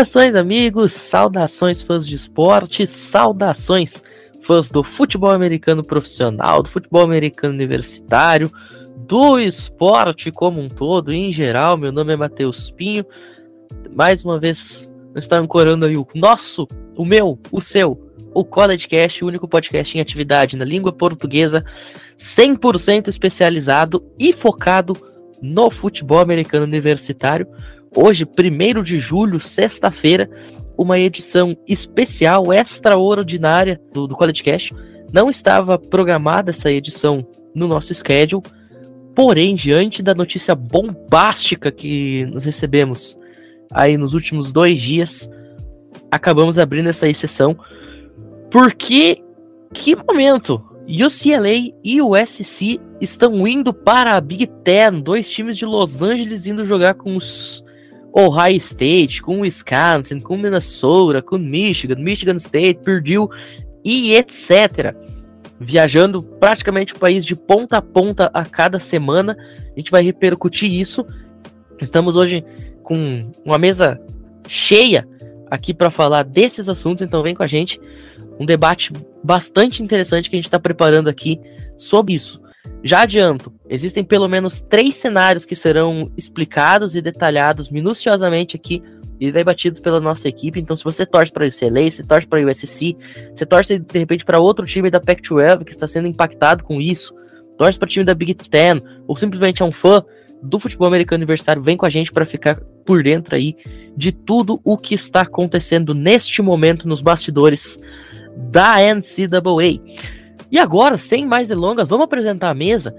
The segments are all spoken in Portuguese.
Saudações, amigos, saudações, fãs de esporte, saudações, fãs do futebol americano profissional, do futebol americano universitário, do esporte como um todo, em geral. Meu nome é Matheus Pinho. Mais uma vez, está ancorando aí o nosso, o meu, o seu, o College Cast, o único podcast em atividade na língua portuguesa, 100% especializado e focado no futebol americano universitário. Hoje, 1 de julho, sexta-feira, uma edição especial, extraordinária do, do College Cast. Não estava programada essa edição no nosso schedule, porém, diante da notícia bombástica que nos recebemos aí nos últimos dois dias, acabamos abrindo essa exceção, porque que momento! UCLA e USC estão indo para a Big Ten, dois times de Los Angeles indo jogar com os Ohio State, com Wisconsin, com Minnesota, com Michigan, Michigan State, Purdue e etc. Viajando praticamente o país de ponta a ponta a cada semana. A gente vai repercutir isso. Estamos hoje com uma mesa cheia aqui para falar desses assuntos, então vem com a gente. Um debate bastante interessante que a gente está preparando aqui sobre isso. Já adianto, existem pelo menos três cenários que serão explicados e detalhados minuciosamente aqui e debatidos pela nossa equipe. Então, se você torce para o UCLA, se torce para o USC, você torce de repente para outro time da Pac-12 que está sendo impactado com isso, torce para o time da Big Ten, ou simplesmente é um fã do futebol americano universitário, vem com a gente para ficar por dentro aí de tudo o que está acontecendo neste momento nos bastidores da NCAA. E agora, sem mais delongas, vamos apresentar a mesa.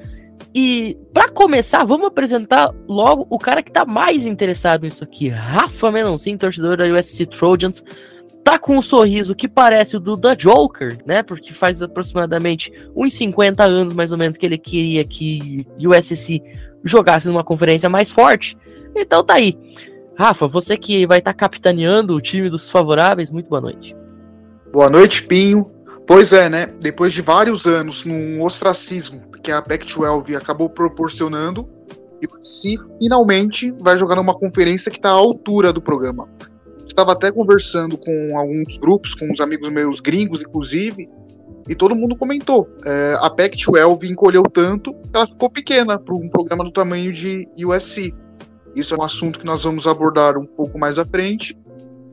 E para começar, vamos apresentar logo o cara que tá mais interessado nisso aqui. Rafa Menoncin, torcedor da USC Trojans, tá com um sorriso que parece o do The Joker, né? Porque faz aproximadamente uns 50 anos mais ou menos que ele queria que USC jogasse numa conferência mais forte. Então tá aí. Rafa, você que vai estar tá capitaneando o time dos favoráveis, muito boa noite. Boa noite, Pinho. Pois é, né? Depois de vários anos num ostracismo que a Pac-12 acabou proporcionando, se finalmente vai jogar numa conferência que está à altura do programa. Estava até conversando com alguns grupos, com uns amigos meus gringos, inclusive, e todo mundo comentou. É, a Pac-12 encolheu tanto que ela ficou pequena para um programa do tamanho de USC. Isso é um assunto que nós vamos abordar um pouco mais à frente.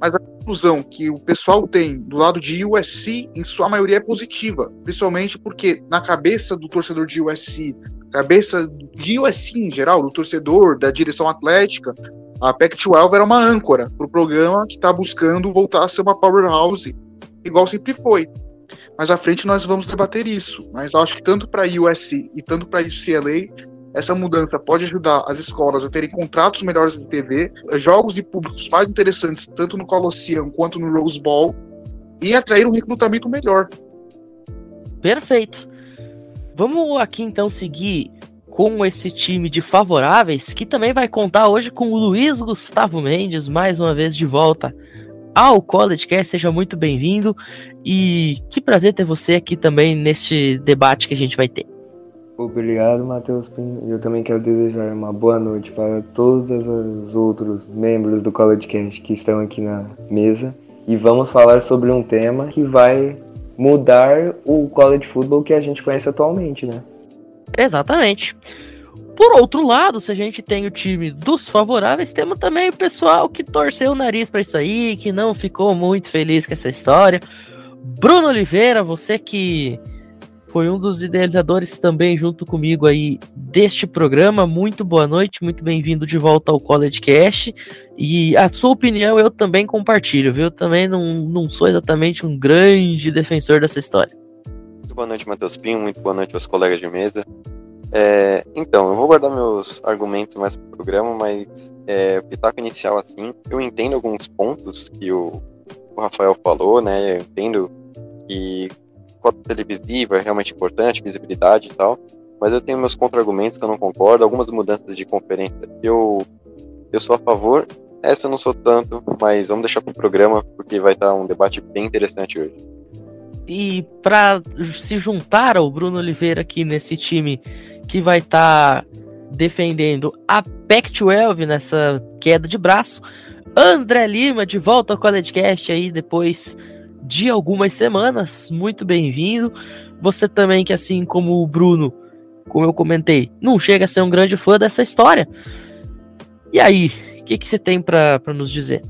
Mas a conclusão que o pessoal tem do lado de USC, em sua maioria, é positiva. Principalmente porque, na cabeça do torcedor de USC, cabeça de USC em geral, do torcedor, da direção atlética, a Pac-12 era uma âncora para o programa que está buscando voltar a ser uma powerhouse, igual sempre foi. Mais à frente nós vamos debater isso. Mas acho que tanto para USC e tanto para UCLA essa mudança pode ajudar as escolas a terem contratos melhores de TV, jogos e públicos mais interessantes, tanto no Colosseum quanto no Rose Bowl, e atrair um recrutamento melhor. Perfeito. Vamos aqui então seguir com esse time de favoráveis, que também vai contar hoje com o Luiz Gustavo Mendes, mais uma vez de volta ao College Cast. Seja muito bem-vindo e que prazer ter você aqui também neste debate que a gente vai ter. Obrigado, Matheus Pinho. Eu também quero desejar uma boa noite para todos os outros membros do College Cast que estão aqui na mesa. E vamos falar sobre um tema que vai mudar o college football que a gente conhece atualmente, né? Exatamente. Por outro lado, se a gente tem o time dos favoráveis, temos também o pessoal que torceu o nariz para isso aí, que não ficou muito feliz com essa história. Bruno Oliveira, você que foi um dos idealizadores também junto comigo aí deste programa. Muito boa noite, muito bem-vindo de volta ao College Cast. E a sua opinião eu também compartilho, viu? Também não, não sou exatamente um grande defensor dessa história. Muito boa noite, Matheus Pinho. Muito boa noite aos colegas de mesa. É, então, eu vou guardar meus argumentos mais pro programa, mas é, pitaco inicial, assim, eu entendo alguns pontos que o, o Rafael falou, né? Eu entendo que cota televisiva é realmente importante, visibilidade e tal, mas eu tenho meus contra-argumentos que eu não concordo, algumas mudanças de conferência eu, eu sou a favor, essa eu não sou tanto, mas vamos deixar para o programa, porque vai estar um debate bem interessante hoje. E para se juntar ao Bruno Oliveira aqui nesse time que vai estar defendendo a Pac-12 nessa queda de braço, André Lima de volta ao CollegeCast aí depois de algumas semanas. Muito bem-vindo. Você também que assim como o Bruno, como eu comentei, não chega a ser um grande fã dessa história. E aí, o que, que você tem para nos dizer?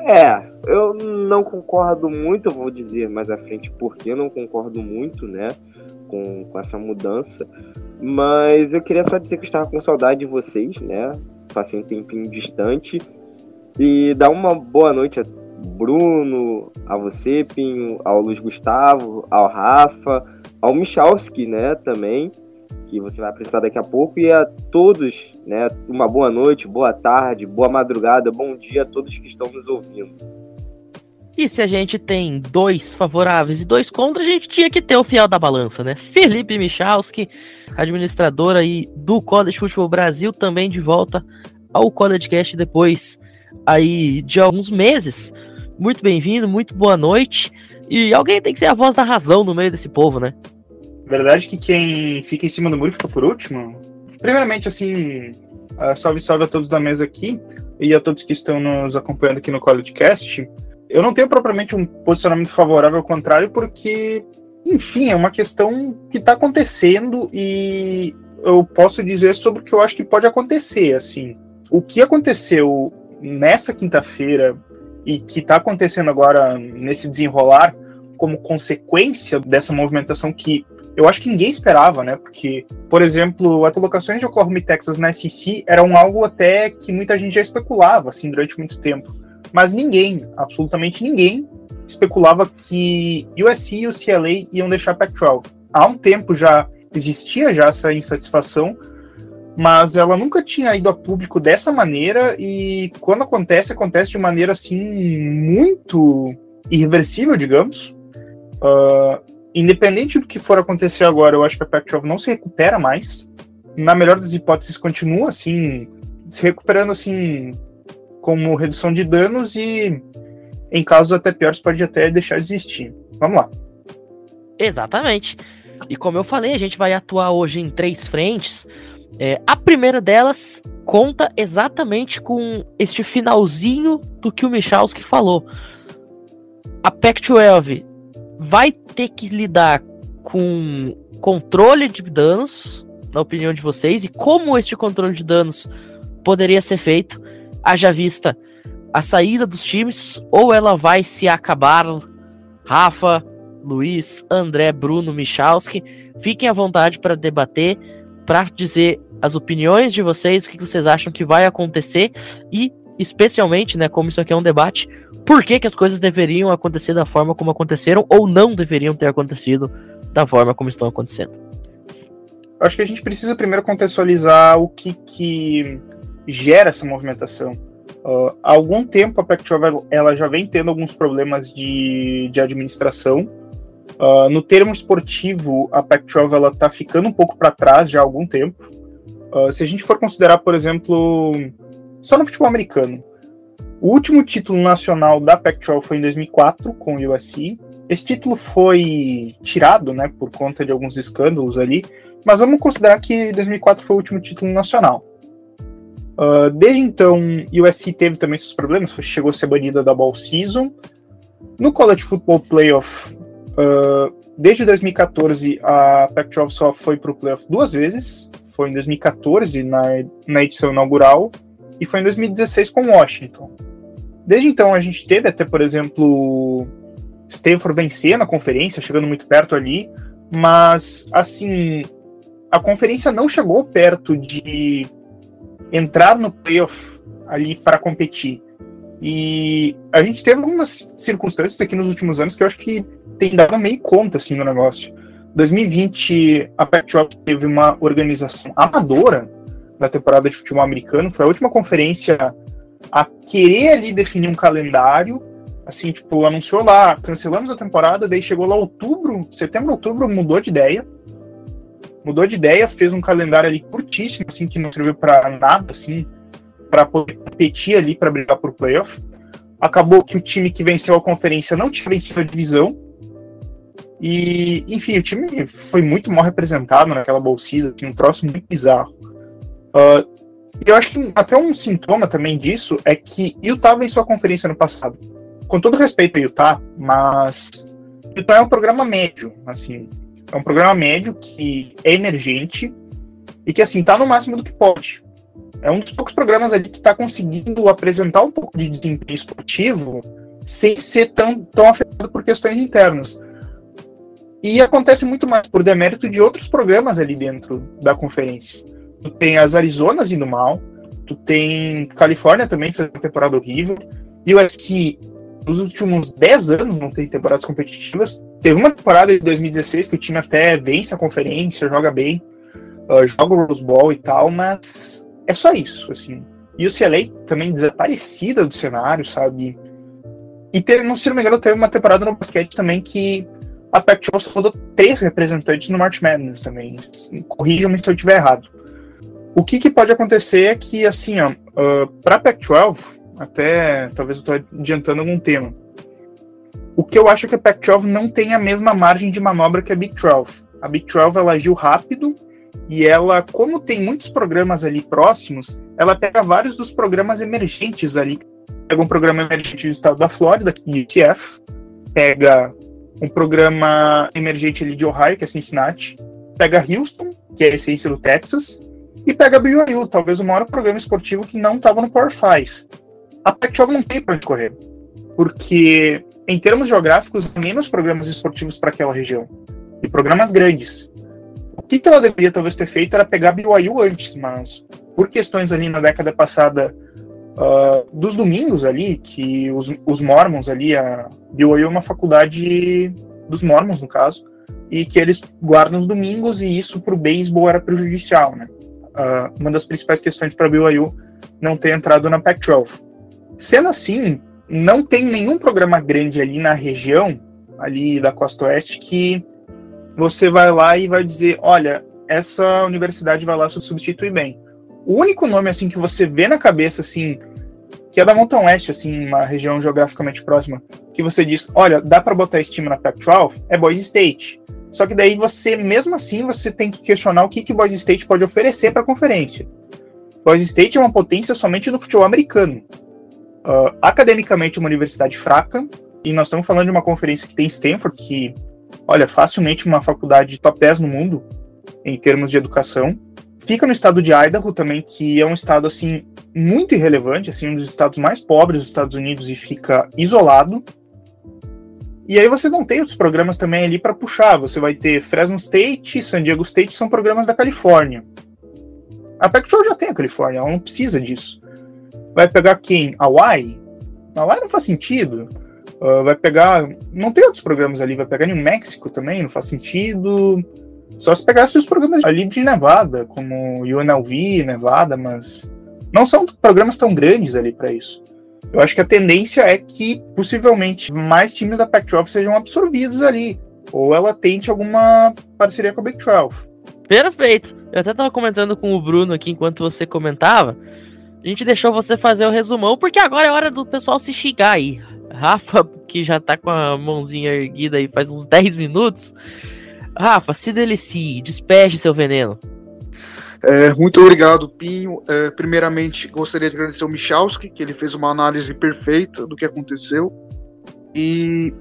É, eu não concordo muito, vou dizer mais à frente porque eu não concordo muito, né, com, com essa mudança. Mas eu queria só dizer que eu estava com saudade de vocês, né? Passei um tempinho distante. E dar uma boa noite a Bruno, a você, Pinho, ao Luiz Gustavo, ao Rafa, ao Michalski, né, também, que você vai apresentar daqui a pouco, e a todos, né, uma boa noite, boa tarde, boa madrugada, bom dia a todos que estão nos ouvindo. E se a gente tem dois favoráveis e dois contra, a gente tinha que ter o fiel da balança, né? Felipe Michalski, administrador aí do College Football Brasil, também de volta ao College Cast depois aí de alguns meses. Muito bem-vindo, muito boa noite. E alguém tem que ser a voz da razão no meio desse povo, né? Verdade que quem fica em cima do muro fica por último. Primeiramente, assim, uh, salve, salve a todos da mesa aqui e a todos que estão nos acompanhando aqui no College Cast. Eu não tenho propriamente um posicionamento favorável ao contrário, porque, enfim, é uma questão que está acontecendo e eu posso dizer sobre o que eu acho que pode acontecer, assim. O que aconteceu nessa quinta-feira e que está acontecendo agora nesse desenrolar como consequência dessa movimentação que eu acho que ninguém esperava, né? Porque, por exemplo, as colocações de Oklahoma e Texas na SEC eram algo até que muita gente já especulava, assim, durante muito tempo. Mas ninguém, absolutamente ninguém, especulava que USC e o CLA iam deixar Pac-12. Há um tempo já existia já essa insatisfação mas ela nunca tinha ido a público dessa maneira e quando acontece, acontece de maneira assim muito irreversível, digamos. Uh, independente do que for acontecer agora, eu acho que a Pac-12 não se recupera mais. Na melhor das hipóteses, continua assim, se recuperando assim como redução de danos e em casos até piores pode até deixar de existir. Vamos lá. Exatamente. E como eu falei, a gente vai atuar hoje em três frentes. É, a primeira delas conta exatamente com este finalzinho do que o Michalski falou. A Pac-12 vai ter que lidar com controle de danos, na opinião de vocês, e como este controle de danos poderia ser feito, haja vista a saída dos times, ou ela vai se acabar. Rafa, Luiz, André, Bruno, Michalski, fiquem à vontade para debater para dizer as opiniões de vocês, o que vocês acham que vai acontecer e, especialmente, né, como isso aqui é um debate, por que, que as coisas deveriam acontecer da forma como aconteceram ou não deveriam ter acontecido da forma como estão acontecendo. Acho que a gente precisa primeiro contextualizar o que, que gera essa movimentação. Uh, há algum tempo a Pac-12 ela já vem tendo alguns problemas de, de administração, Uh, no termo esportivo, a Pac-12 está ficando um pouco para trás já há algum tempo. Uh, se a gente for considerar, por exemplo, só no futebol americano, o último título nacional da Pac-12 foi em 2004 com o USC. Esse título foi tirado, né, por conta de alguns escândalos ali, mas vamos considerar que 2004 foi o último título nacional. Uh, desde então, USC teve também seus problemas, chegou a ser banida da Ball Season. No College Football Playoff, Uh, desde 2014, a Pac-12 só foi para o playoff duas vezes. Foi em 2014, na, na edição inaugural, e foi em 2016 com Washington. Desde então, a gente teve até, por exemplo, Stanford vencer na conferência, chegando muito perto ali, mas, assim, a conferência não chegou perto de entrar no playoff ali para competir. E a gente teve algumas circunstâncias aqui nos últimos anos que eu acho que tem dado meio conta assim no negócio. 2020, a Pac-12 teve uma organização amadora da temporada de futebol americano, foi a última conferência a querer ali definir um calendário, assim, tipo, anunciou lá, cancelamos a temporada, daí chegou lá outubro, setembro, outubro, mudou de ideia, mudou de ideia, fez um calendário ali curtíssimo, assim, que não serviu para nada, assim, para poder competir ali, para brigar por playoff. Acabou que o time que venceu a conferência não tinha vencido a divisão, e, enfim, o time foi muito mal representado naquela bolsida, assim, um troço muito bizarro. Uh, eu acho que até um sintoma também disso é que Utah em sua conferência no passado. Com todo respeito a Utah, mas Utah é um programa médio, assim, é um programa médio que é emergente e que assim tá no máximo do que pode. É um dos poucos programas ali que está conseguindo apresentar um pouco de desempenho esportivo sem ser tão, tão afetado por questões internas. E acontece muito mais por demérito de outros programas ali dentro da conferência. Tu tem as Arizonas indo mal, tu tem Califórnia também fez uma temporada horrível, e o SC nos últimos 10 anos não tem temporadas competitivas. Teve uma temporada de 2016 que o time até vence a conferência, joga bem, uh, joga o Rose Bowl e tal, mas é só isso, assim. E o CLA também desaparecida do cenário, sabe? E teve, não se não me engano, teve uma temporada no basquete também que a Pac-12 rodou três representantes no March Madness também. Corrijam-me se eu estiver errado. O que, que, pode acontecer é que, assim, ó, uh, para Pac-12, até talvez eu estou adiantando algum tema. O que eu acho é que a Pac-12 não tem a mesma margem de manobra que a Big 12. A Big 12 ela agiu rápido e ela, como tem muitos programas ali próximos, ela pega vários dos programas emergentes ali. Pega um programa emergente do estado da Flórida, UTF, pega um programa emergente ali de Ohio, que é Cincinnati, pega Houston, que é a essência do Texas, e pega BYU, talvez o maior programa esportivo que não estava no Power 5. A Pac-12 não tem para onde correr, porque em termos geográficos, menos programas esportivos para aquela região, e programas grandes. Que, que ela deveria talvez ter feito era pegar BYU antes, mas por questões ali na década passada uh, dos domingos ali, que os, os Mormons ali, a BYU é uma faculdade dos Mormons, no caso, e que eles guardam os domingos, e isso para o beisebol era prejudicial, né? Uh, uma das principais questões para a BYU não ter entrado na Pac-12. Sendo assim, não tem nenhum programa grande ali na região, ali da costa oeste, que você vai lá e vai dizer, olha, essa universidade vai lá substituir bem. O único nome assim que você vê na cabeça assim, que é da Mountain West, assim, uma região geograficamente próxima, que você diz, olha, dá para botar esse time na Pac-12, é Boise State. Só que daí você, mesmo assim, você tem que questionar o que que Boise State pode oferecer para a conferência. Boise State é uma potência somente no futebol americano. Uh, academicamente, uma universidade fraca, e nós estamos falando de uma conferência que tem Stanford, que, olha, facilmente uma faculdade top 10 no mundo, em termos de educação. Fica no estado de Idaho também, que é um estado assim muito irrelevante, assim um dos estados mais pobres dos Estados Unidos e fica isolado. E aí você não tem outros programas também ali para puxar. Você vai ter Fresno State, San Diego State, são programas da Califórnia. A Pac-12 já tem a Califórnia, ela não precisa disso. Vai pegar quem? Hawaii? Hawaii não faz sentido. Uh, vai pegar. Não tem outros programas ali. Vai pegar New México também, não faz sentido. Só se pegasse os programas ali de Nevada, como UNLV, Nevada, mas não são programas tão grandes ali para isso. Eu acho que a tendência é que possivelmente mais times da Pac-12 sejam absorvidos ali, ou ela tente alguma parceria com a Big 12. Perfeito. Eu até estava comentando com o Bruno aqui enquanto você comentava. A gente deixou você fazer o resumão, porque agora é hora do pessoal se xingar aí. Rafa, que já tá com a mãozinha erguida aí faz uns 10 minutos, Rafa, se delicie, despeje seu veneno. É, muito obrigado, Pinho. É, primeiramente, gostaria de agradecer ao Michalski, que ele fez uma análise perfeita do que aconteceu. E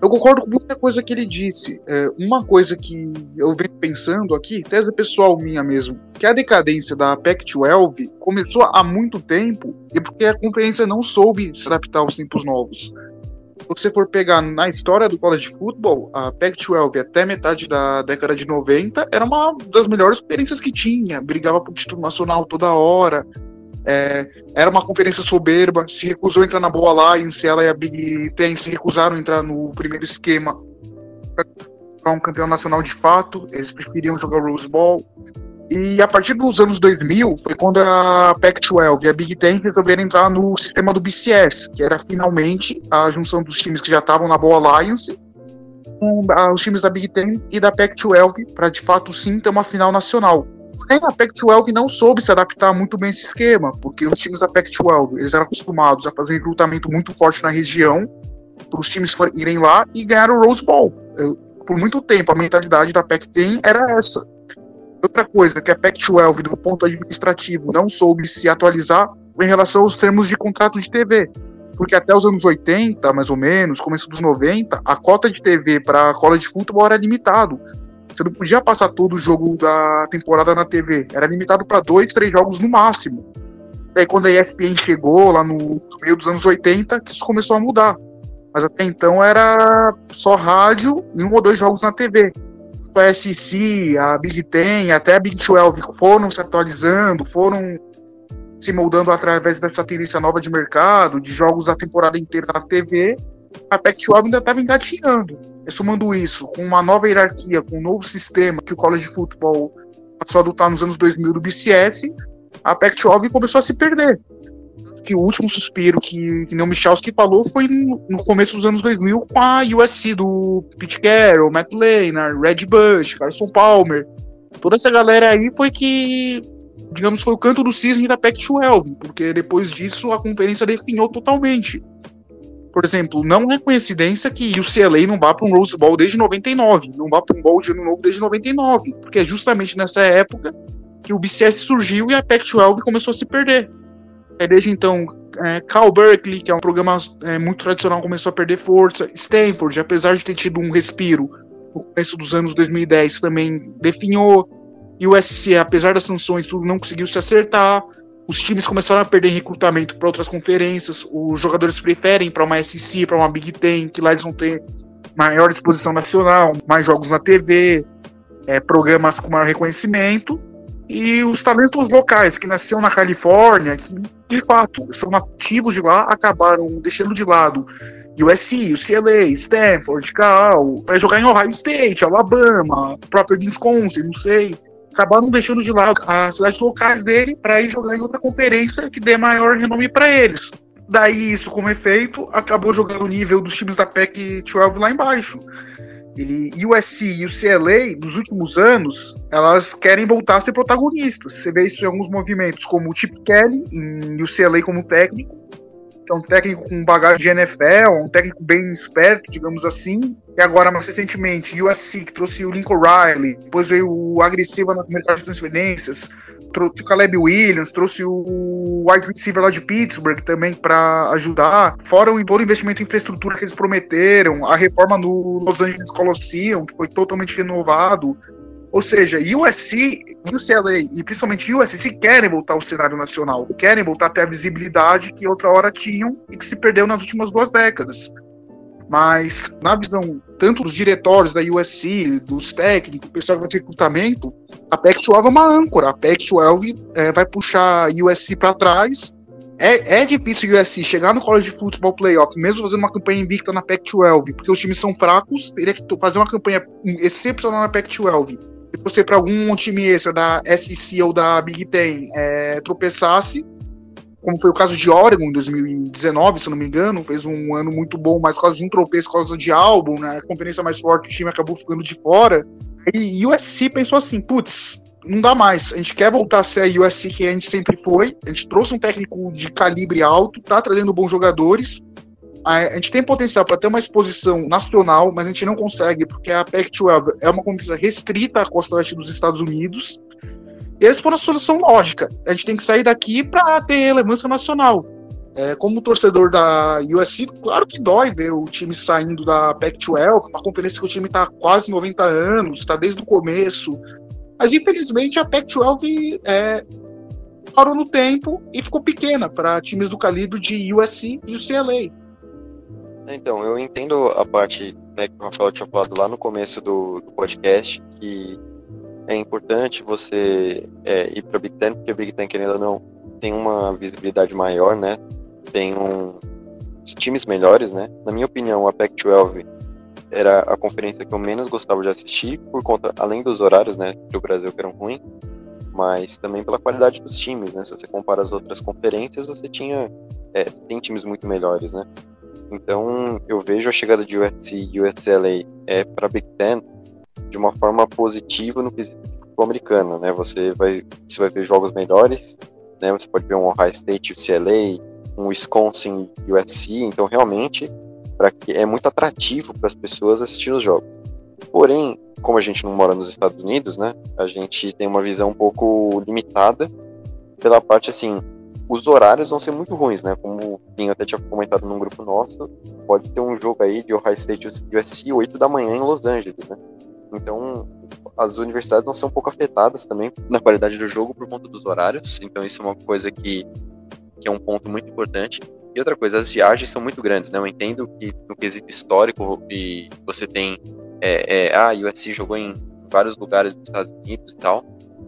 eu concordo com muita coisa que ele disse. É, uma coisa que eu venho pensando aqui, tese pessoal minha mesmo, que a decadência da Pac-12 começou há muito tempo e porque a conferência não soube se adaptar aos tempos novos você for pegar na história do college football, a Pac-12 até metade da década de 90 era uma das melhores experiências que tinha. Brigava por título nacional toda hora. É, era uma conferência soberba, se recusou a entrar na Boa Alliance, ela e a Big Ten se recusaram a entrar no primeiro esquema para um campeão nacional de fato, eles preferiam jogar Rose Bowl. E a partir dos anos 2000 foi quando a Pac-12 e a Big Ten resolveram entrar no sistema do BCS, que era finalmente a junção dos times que já estavam na Boa Alliance com os times da Big Ten e da Pac-12 para de fato sim ter uma final nacional. Porém, a Pac-12 não soube se adaptar muito bem a esse esquema, porque os times da Pac-12 eles eram acostumados a fazer um recrutamento muito forte na região para os times irem lá e ganhar o Rose Bowl. Por muito tempo a mentalidade da Pac-10 era essa Outra coisa que a Pac-12, do ponto administrativo, não soube se atualizar em relação aos termos de contrato de TV. Porque até os anos 80, mais ou menos, começo dos 90, a cota de TV para a cola de futebol era limitado. Você não podia passar todo o jogo da temporada na TV. Era limitado para dois, três jogos no máximo. Daí quando a ESPN chegou, lá no meio dos anos 80, que isso começou a mudar. Mas até então era só rádio e um ou dois jogos na TV. A SEC, a Big Ten, até a Big 12 foram se atualizando, foram se moldando através dessa tendência nova de mercado, de jogos da temporada inteira na TV, a Pac-12 ainda estava engatinhando. E somando isso com uma nova hierarquia, com um novo sistema que o college futebol passou a adotar nos anos 2000 do BCS, a Pac-12 começou a se perder. Que o último suspiro que, que nem o Michalski falou foi no, no, começo dos anos 2000 com a USC do Pete Carroll, Matt Leinart, Red Bush, Carson Palmer. Toda essa galera aí foi que digamos, foi o canto do cisne da Pac-12, porque depois disso a conferência definhou totalmente. Por exemplo, não é coincidência que o CLA não vá para um Rose Bowl desde 99, não vá para um Bowl de ano novo desde 99, porque é justamente nessa época que o BCS surgiu e a Pac-12 começou a se perder. É desde então, é, Cal Berkeley, que é um programa é, muito tradicional, começou a perder força. Stanford, apesar de ter tido um respiro no começo dos anos 2010, também definhou. E o SC, apesar das sanções, tudo não conseguiu se acertar. Os times começaram a perder recrutamento para outras conferências. Os jogadores preferem para uma SC, para uma Big Ten, que lá eles vão ter maior exposição nacional, mais jogos na TV, é, programas com maior reconhecimento. E os talentos locais que nasceram na Califórnia, que de fato são nativos de lá, acabaram deixando de lado USC, UCLA, Stanford, Cal, para jogar em Ohio State, Alabama, próprio Wisconsin, não sei acabaram deixando de lado as cidades locais dele para ir jogar em outra conferência que dê maior renome para eles. Daí, isso como efeito, acabou jogando o nível dos times da PEC-12 lá embaixo. E USC e o CLA, nos últimos anos, elas querem voltar a ser protagonistas. Você vê isso em alguns movimentos, como o Chip Kelly, em UCLA como técnico, que é um técnico com bagagem de NFL, um técnico bem esperto, digamos assim. E agora, mais recentemente, USC, que trouxe o Lincoln Riley, depois veio o agressivo no mercado de transferências, trouxe o Caleb Williams, trouxe o wide receiver lá de Pittsburgh também para ajudar. Fora o investimento em infraestrutura que eles prometeram, a reforma no Los Angeles Coliseum, que foi totalmente renovado. Ou seja, USC e o CLA, e principalmente USC, querem voltar ao cenário nacional, querem voltar a ter a visibilidade que outra hora tinham e que se perdeu nas últimas duas décadas. Mas, na visão tanto dos diretórios da USC, dos técnicos, pessoal que ter recrutamento, a Pac-12 é uma âncora. A Pac-12 é, vai puxar a USC para trás. É, é difícil o USC chegar no College de Football Playoff, mesmo fazendo uma campanha invicta na Pac-12, porque os times são fracos, teria que fazer uma campanha excepcional na Pac-12 se você para algum time extra da SEC ou da Big Ten é, tropeçasse, como foi o caso de Oregon em 2019, se não me engano, fez um ano muito bom, mas por causa de um tropeço, por causa de álbum, né, a conferência mais forte, o time acabou ficando de fora. E o USC pensou assim, putz, não dá mais. A gente quer voltar a ser a USC que a gente sempre foi. A gente trouxe um técnico de calibre alto, tá trazendo bons jogadores a, gente tem potencial para ter uma exposição nacional, mas a gente não consegue, porque a Pac-12 é uma competição restrita à costa oeste dos Estados Unidos. E eles foram a solução lógica. A gente tem que sair daqui para ter relevância nacional. É, como torcedor da USC, claro que dói ver o time saindo da Pac-12, uma conferência que o time está quase 90 anos, está desde o começo. Mas infelizmente a Pac-12 é, parou no tempo e ficou pequena para times do calibre de USC e o CLA. Então, eu entendo a parte né, que o Rafael tinha falado lá no começo do, do podcast, que é importante você é, ir para Big Ten, porque a Big Ten, querendo ou não, tem uma visibilidade maior, né? Tem um, times melhores, né? Na minha opinião, a Pac-12 era a conferência que eu menos gostava de assistir, por conta, além dos horários, né, do Brasil que eram ruins, mas também pela qualidade dos times, né? Se você compara as outras conferências, você tinha é, tem times muito melhores, né? Então, eu vejo a chegada de USC e USLA é, para Big Ten de uma forma positiva no quesito americano, né? Você vai, você vai ver jogos melhores, né? Você pode ver um Ohio State, UCLA, um Wisconsin, USC. Então, realmente, para que é muito atrativo para as pessoas assistir os jogos. Porém, como a gente não mora nos Estados Unidos, né, a gente tem uma visão um pouco limitada pela parte assim, os horários vão ser muito ruins, né? Como o Pinho até tinha comentado num grupo nosso, pode ter um jogo aí de Ohio State USC 8 da manhã em Los Angeles, né? Então, as universidades vão ser um pouco afetadas também na qualidade do jogo por conta dos horários. Então, isso é uma coisa que, que é um ponto muito importante. E outra coisa, as viagens são muito grandes, né? Eu entendo que no quesito histórico e você tem é, é, ah, USC jogou em vários lugares dos Estados Unidos e tal,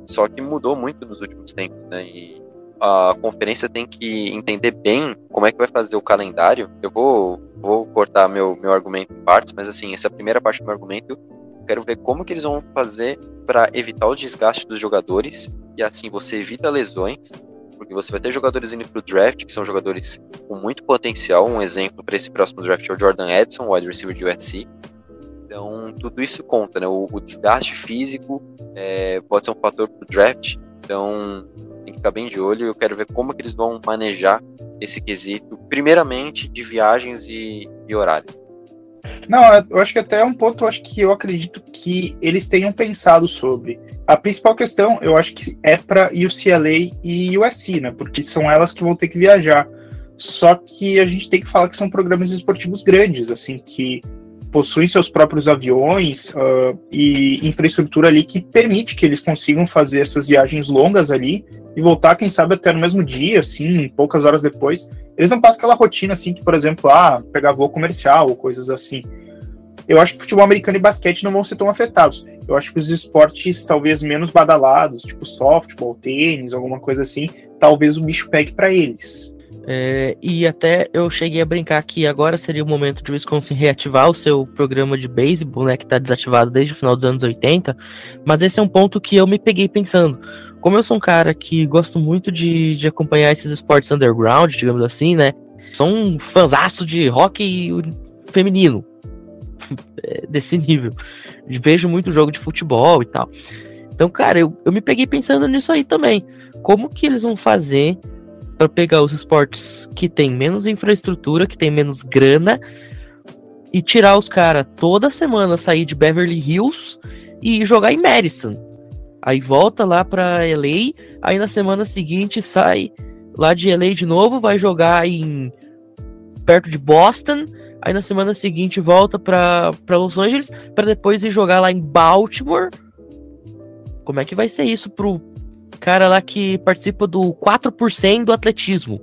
só que mudou muito nos últimos tempos, né? E a conferência tem que entender bem como é que vai fazer o calendário. Eu vou, vou cortar meu, meu argumento em partes, mas assim, essa é primeira parte do meu argumento. Quero ver como que eles vão fazer para evitar o desgaste dos jogadores e assim você evita lesões, porque você vai ter jogadores indo para o draft, que são jogadores com muito potencial. Um exemplo para esse próximo draft é o Jordan Edson, wide receiver de USC. Então, tudo isso conta, né? O, o desgaste físico é, pode ser um fator para o draft. Então, tem que ficar bem de olho. Eu quero ver como que eles vão manejar esse quesito, primeiramente de viagens e, e horário. Não, eu acho que até é um ponto, acho que eu acredito que eles tenham pensado sobre. A principal questão, eu acho que é para UCLA e USC, né? Porque são elas que vão ter que viajar. Só que a gente tem que falar que são programas esportivos grandes, assim, que possuem seus próprios aviões uh, e infraestrutura ali que permite que eles consigam fazer essas viagens longas ali e voltar, quem sabe, até no mesmo dia, assim, poucas horas depois. Eles não passam aquela rotina, assim, que, por exemplo, ah, pegar voo comercial ou coisas assim. Eu acho que futebol americano e basquete não vão ser tão afetados. Eu acho que os esportes talvez menos badalados, tipo softball, tênis, alguma coisa assim, talvez o bicho pegue para eles. É, e até eu cheguei a brincar que agora seria o momento de Wisconsin reativar o seu programa de beisebol, né, que está desativado desde o final dos anos 80. Mas esse é um ponto que eu me peguei pensando. Como eu sou um cara que gosto muito de, de acompanhar esses esportes underground, digamos assim, né? Sou um fãzaço de rock feminino. É, desse nível. Vejo muito jogo de futebol e tal. Então, cara, eu, eu me peguei pensando nisso aí também. Como que eles vão fazer para pegar os esportes que tem menos infraestrutura, que tem menos grana, e tirar os caras toda semana sair de Beverly Hills e jogar em Madison. Aí volta lá pra LA, aí na semana seguinte sai lá de LA de novo, vai jogar em perto de Boston, aí na semana seguinte volta para Los Angeles para depois ir jogar lá em Baltimore. Como é que vai ser isso pro cara lá que participa do 4% do atletismo.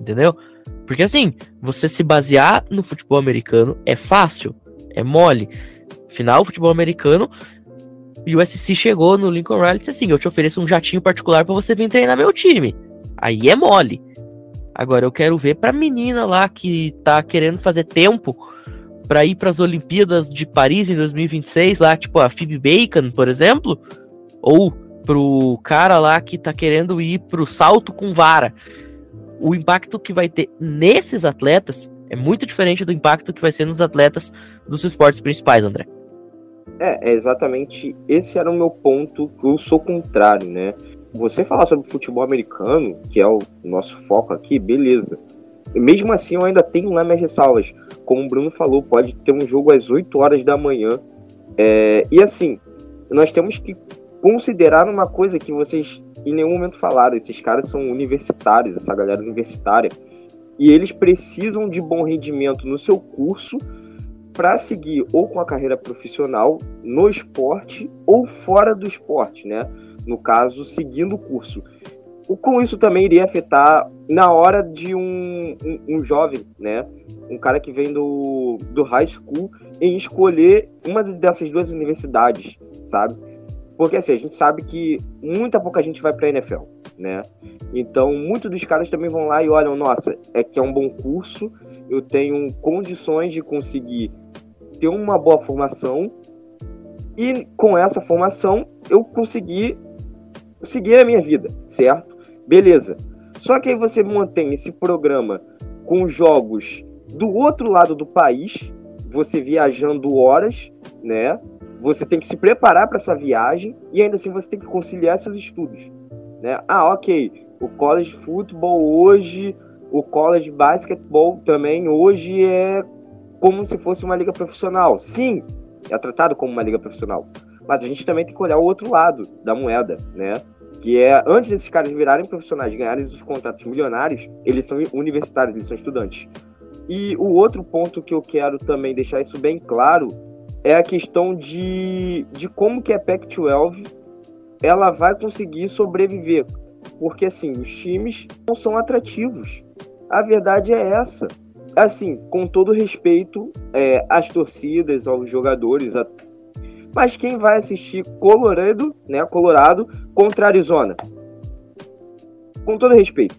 Entendeu? Porque assim, você se basear no futebol americano é fácil, é mole. Final, futebol americano, o USC chegou no Lincoln Riley e disse assim: Eu te ofereço um jatinho particular para você vir treinar meu time. Aí é mole. Agora eu quero ver pra menina lá que tá querendo fazer tempo para ir para as Olimpíadas de Paris em 2026, lá, tipo a Phoebe Bacon, por exemplo, ou pro cara lá que tá querendo ir pro salto com vara. O impacto que vai ter nesses atletas é muito diferente do impacto que vai ser nos atletas dos esportes principais, André. É, é exatamente esse era o meu ponto, que eu sou contrário, né? Você falar sobre futebol americano, que é o nosso foco aqui, beleza. Mesmo assim, eu ainda tenho lá minhas ressalvas. Como o Bruno falou, pode ter um jogo às 8 horas da manhã. É, e assim, nós temos que considerar uma coisa que vocês em nenhum momento falaram. Esses caras são universitários, essa galera universitária, e eles precisam de bom rendimento no seu curso para seguir ou com a carreira profissional no esporte ou fora do esporte, né? No caso, seguindo o curso. O, com isso também iria afetar na hora de um, um, um, jovem, né? Um cara que vem do, do high school em escolher uma dessas duas universidades, sabe? Porque assim, a gente sabe que muita pouca gente vai para a NFL, né? Então, muitos dos caras também vão lá e olham, nossa, é que é um bom curso, eu tenho condições de conseguir ter uma boa formação e com essa formação eu consegui seguir a minha vida, certo? Beleza. Só que aí você mantém esse programa com jogos do outro lado do país, você viajando horas, né? Você tem que se preparar para essa viagem e ainda assim você tem que conciliar seus estudos. Né? Ah, ok. O college football hoje, o college basketball também hoje é como se fosse uma liga profissional. Sim, é tratado como uma liga profissional. Mas a gente também tem que olhar o outro lado da moeda, né? Que é, antes desses caras virarem profissionais, ganharem os contratos milionários, eles são universitários, eles são estudantes. E o outro ponto que eu quero também deixar isso bem claro é a questão de, de como que a Pac-12 ela vai conseguir sobreviver. Porque, assim, os times não são atrativos. A verdade é essa. Assim, com todo respeito é, às torcidas, aos jogadores, a... mas quem vai assistir Colorado, né, Colorado contra Arizona? Com todo respeito.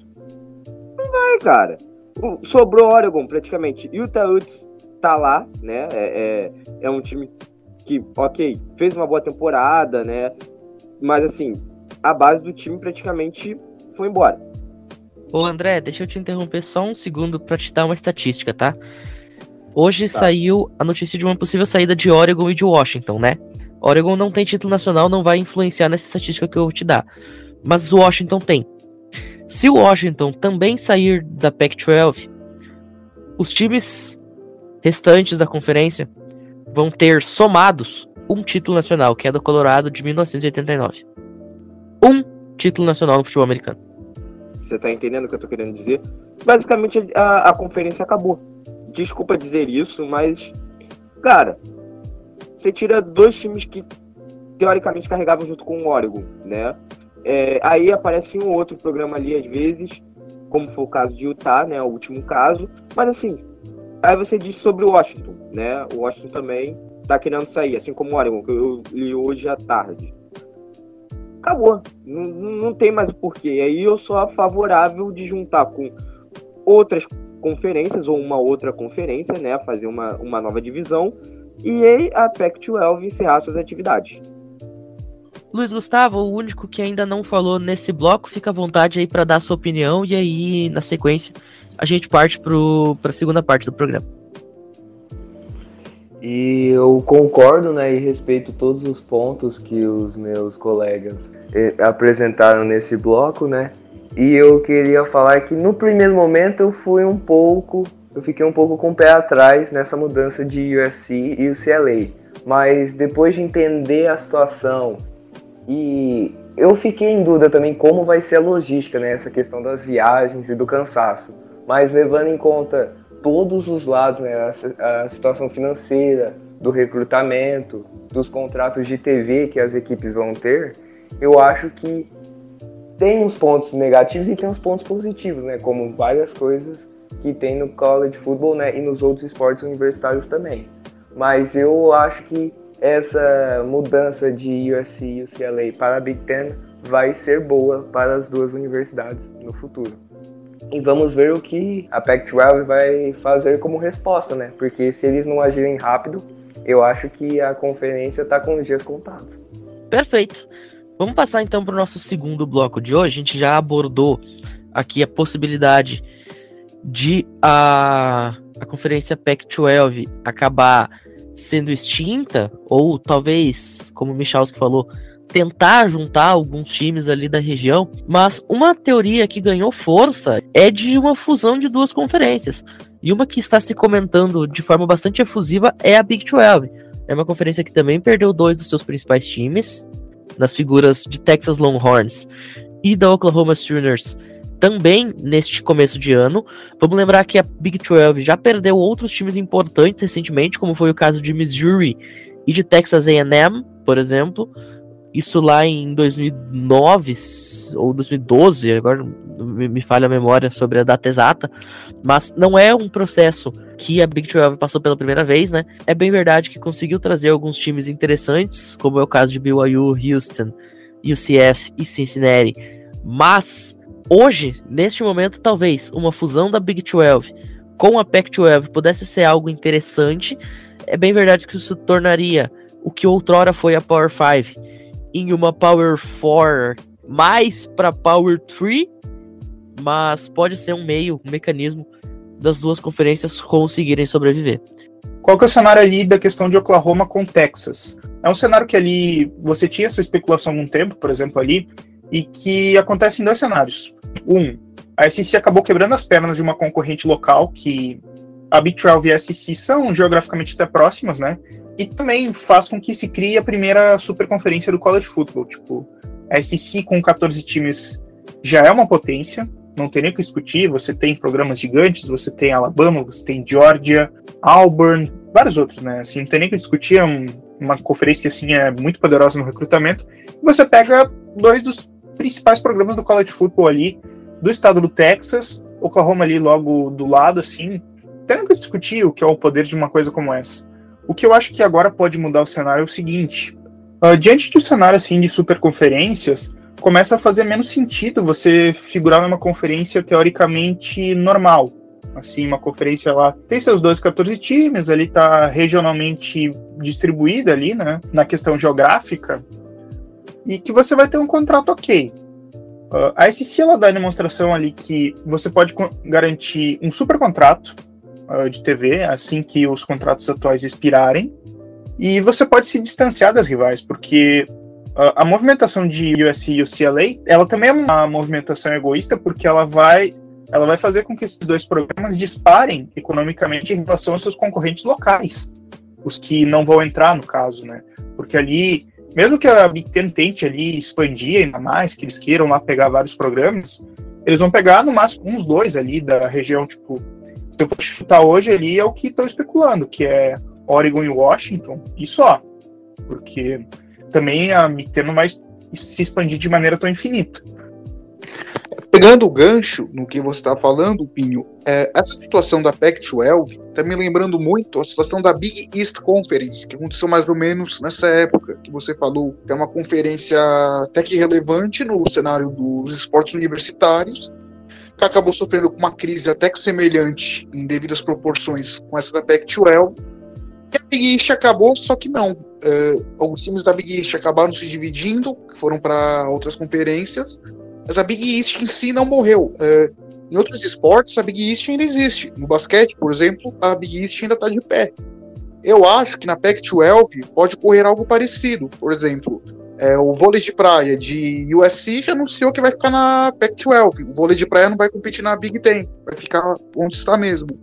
Não vai, cara. Sobrou Oregon, praticamente. Utah Utes tá lá, né? É, é, é um time que, ok, fez uma boa temporada, né? Mas assim, a base do time praticamente foi embora. Ô André, deixa eu te interromper só um segundo para te dar uma estatística, tá? Hoje tá. saiu a notícia de uma possível saída de Oregon e de Washington, né? Oregon não tem título nacional, não vai influenciar nessa estatística que eu vou te dar. Mas o Washington tem. Se o Washington também sair da Pac-12, os times restantes da conferência vão ter somados um título nacional, que é do Colorado de 1989. Um título nacional no futebol americano. Você tá entendendo o que eu tô querendo dizer? Basicamente, a, a conferência acabou. Desculpa dizer isso, mas, cara, você tira dois times que teoricamente carregavam junto com o Oregon, né? É, aí aparece um outro programa ali às vezes, como foi o caso de Utah, né? O último caso. Mas assim, aí você diz sobre o Washington, né? O Washington também tá querendo sair, assim como o Oregon, que eu li hoje à tarde. Acabou. Não, não tem mais o porquê. Aí eu sou favorável de juntar com outras conferências ou uma outra conferência, né? Fazer uma, uma nova divisão. E aí a Pac-12 encerrar suas atividades. Luiz Gustavo, o único que ainda não falou nesse bloco, fica à vontade aí para dar sua opinião e aí, na sequência, a gente parte para a segunda parte do programa. E eu concordo né, e respeito todos os pontos que os meus colegas eh, apresentaram nesse bloco, né? E eu queria falar que no primeiro momento eu fui um pouco, eu fiquei um pouco com o pé atrás nessa mudança de USC e o CLA. Mas depois de entender a situação e eu fiquei em dúvida também como vai ser a logística, né? Essa questão das viagens e do cansaço. Mas levando em conta todos os lados, né? A, a, situação financeira, do recrutamento, dos contratos de TV que as equipes vão ter, eu acho que tem uns pontos negativos e tem uns pontos positivos, né? Como várias coisas que tem no college football, né? E nos outros esportes universitários também. Mas eu acho que essa mudança de USC e UCLA para a Big Ten vai ser boa para as duas universidades no futuro. E vamos ver o que a Pac-12 vai fazer como resposta, né? Porque se eles não agirem rápido, eu acho que a conferência está com os dias contados. Perfeito. Vamos passar então para o nosso segundo bloco de hoje. A gente já abordou aqui a possibilidade de a, a conferência Pac-12 acabar sendo extinta, ou talvez, como o Michalski falou, tentar juntar alguns times ali da região, mas uma teoria que ganhou força é de uma fusão de duas conferências. E uma que está se comentando de forma bastante efusiva é a Big 12. É uma conferência que também perdeu dois dos seus principais times, nas figuras de Texas Longhorns e da Oklahoma Sooners, também neste começo de ano. Vamos lembrar que a Big 12 já perdeu outros times importantes recentemente, como foi o caso de Missouri e de Texas A&M, por exemplo. Isso lá em 2009 ou 2012, agora me falha a memória sobre a data exata, mas não é um processo que a Big 12 passou pela primeira vez, né? É bem verdade que conseguiu trazer alguns times interessantes, como é o caso de BYU, Houston, UCF e Cincinnati, mas hoje, neste momento, talvez uma fusão da Big 12 com a Pac-12 pudesse ser algo interessante. É bem verdade que isso tornaria o que outrora foi a Power 5 em uma Power 4 mais para Power 3, mas pode ser um meio, um mecanismo das duas conferências conseguirem sobreviver. Qual que é o cenário ali da questão de Oklahoma com Texas? É um cenário que ali você tinha essa especulação há algum tempo, por exemplo, ali, e que acontece em dois cenários. Um, a SEC acabou quebrando as pernas de uma concorrente local que a Big 12 e a SEC são geograficamente até próximas, né? E também faz com que se crie a primeira superconferência do college football. Tipo, a SEC com 14 times já é uma potência, não tem nem o que discutir. Você tem programas gigantes, você tem Alabama, você tem Georgia, Auburn, vários outros, né? Assim, não tem nem o que discutir. É um, uma conferência que assim, é muito poderosa no recrutamento. E você pega dois dos principais programas do college football ali, do estado do Texas, Oklahoma ali logo do lado, assim. Tem que discutir o que é o poder de uma coisa como essa. O que eu acho que agora pode mudar o cenário é o seguinte: uh, diante de um cenário assim de superconferências, começa a fazer menos sentido você figurar numa conferência teoricamente normal. Assim, uma conferência lá tem seus 12, 14 times, ali tá regionalmente distribuída ali, né, na questão geográfica, e que você vai ter um contrato ok. Uh, a SC ela dá a demonstração ali que você pode garantir um super contrato de TV assim que os contratos atuais expirarem, e você pode se distanciar das rivais, porque a movimentação de USC e UCLA, ela também é uma movimentação egoísta, porque ela vai, ela vai fazer com que esses dois programas disparem economicamente em relação aos seus concorrentes locais, os que não vão entrar no caso, né? Porque ali, mesmo que a Big Ten tente ali expandir ainda mais, que eles queiram lá pegar vários programas, eles vão pegar no máximo uns dois ali da região, tipo, se eu for chutar hoje ali, é o que estão especulando, que é Oregon e Washington, e só. Porque também a MIT não vai se expandir de maneira tão infinita. Pegando o gancho no que você está falando, Pinho, é, essa situação da Pac-12 está me lembrando muito a situação da Big East Conference, que aconteceu mais ou menos nessa época que você falou, que é uma conferência até que relevante no cenário dos esportes universitários, acabou sofrendo uma crise até que semelhante em devidas proporções com essa da Pac-12, e a Big East acabou, só que não. Uh, alguns times da Big East acabaram se dividindo, foram para outras conferências, mas a Big East em si não morreu. Uh, em outros esportes, a Big East ainda existe. No basquete, por exemplo, a Big East ainda está de pé. Eu acho que na Pac-12 pode ocorrer algo parecido. Por exemplo, é, o vôlei de praia de USC já anunciou que vai ficar na Pac-12. O vôlei de praia não vai competir na Big Ten, vai ficar onde está mesmo.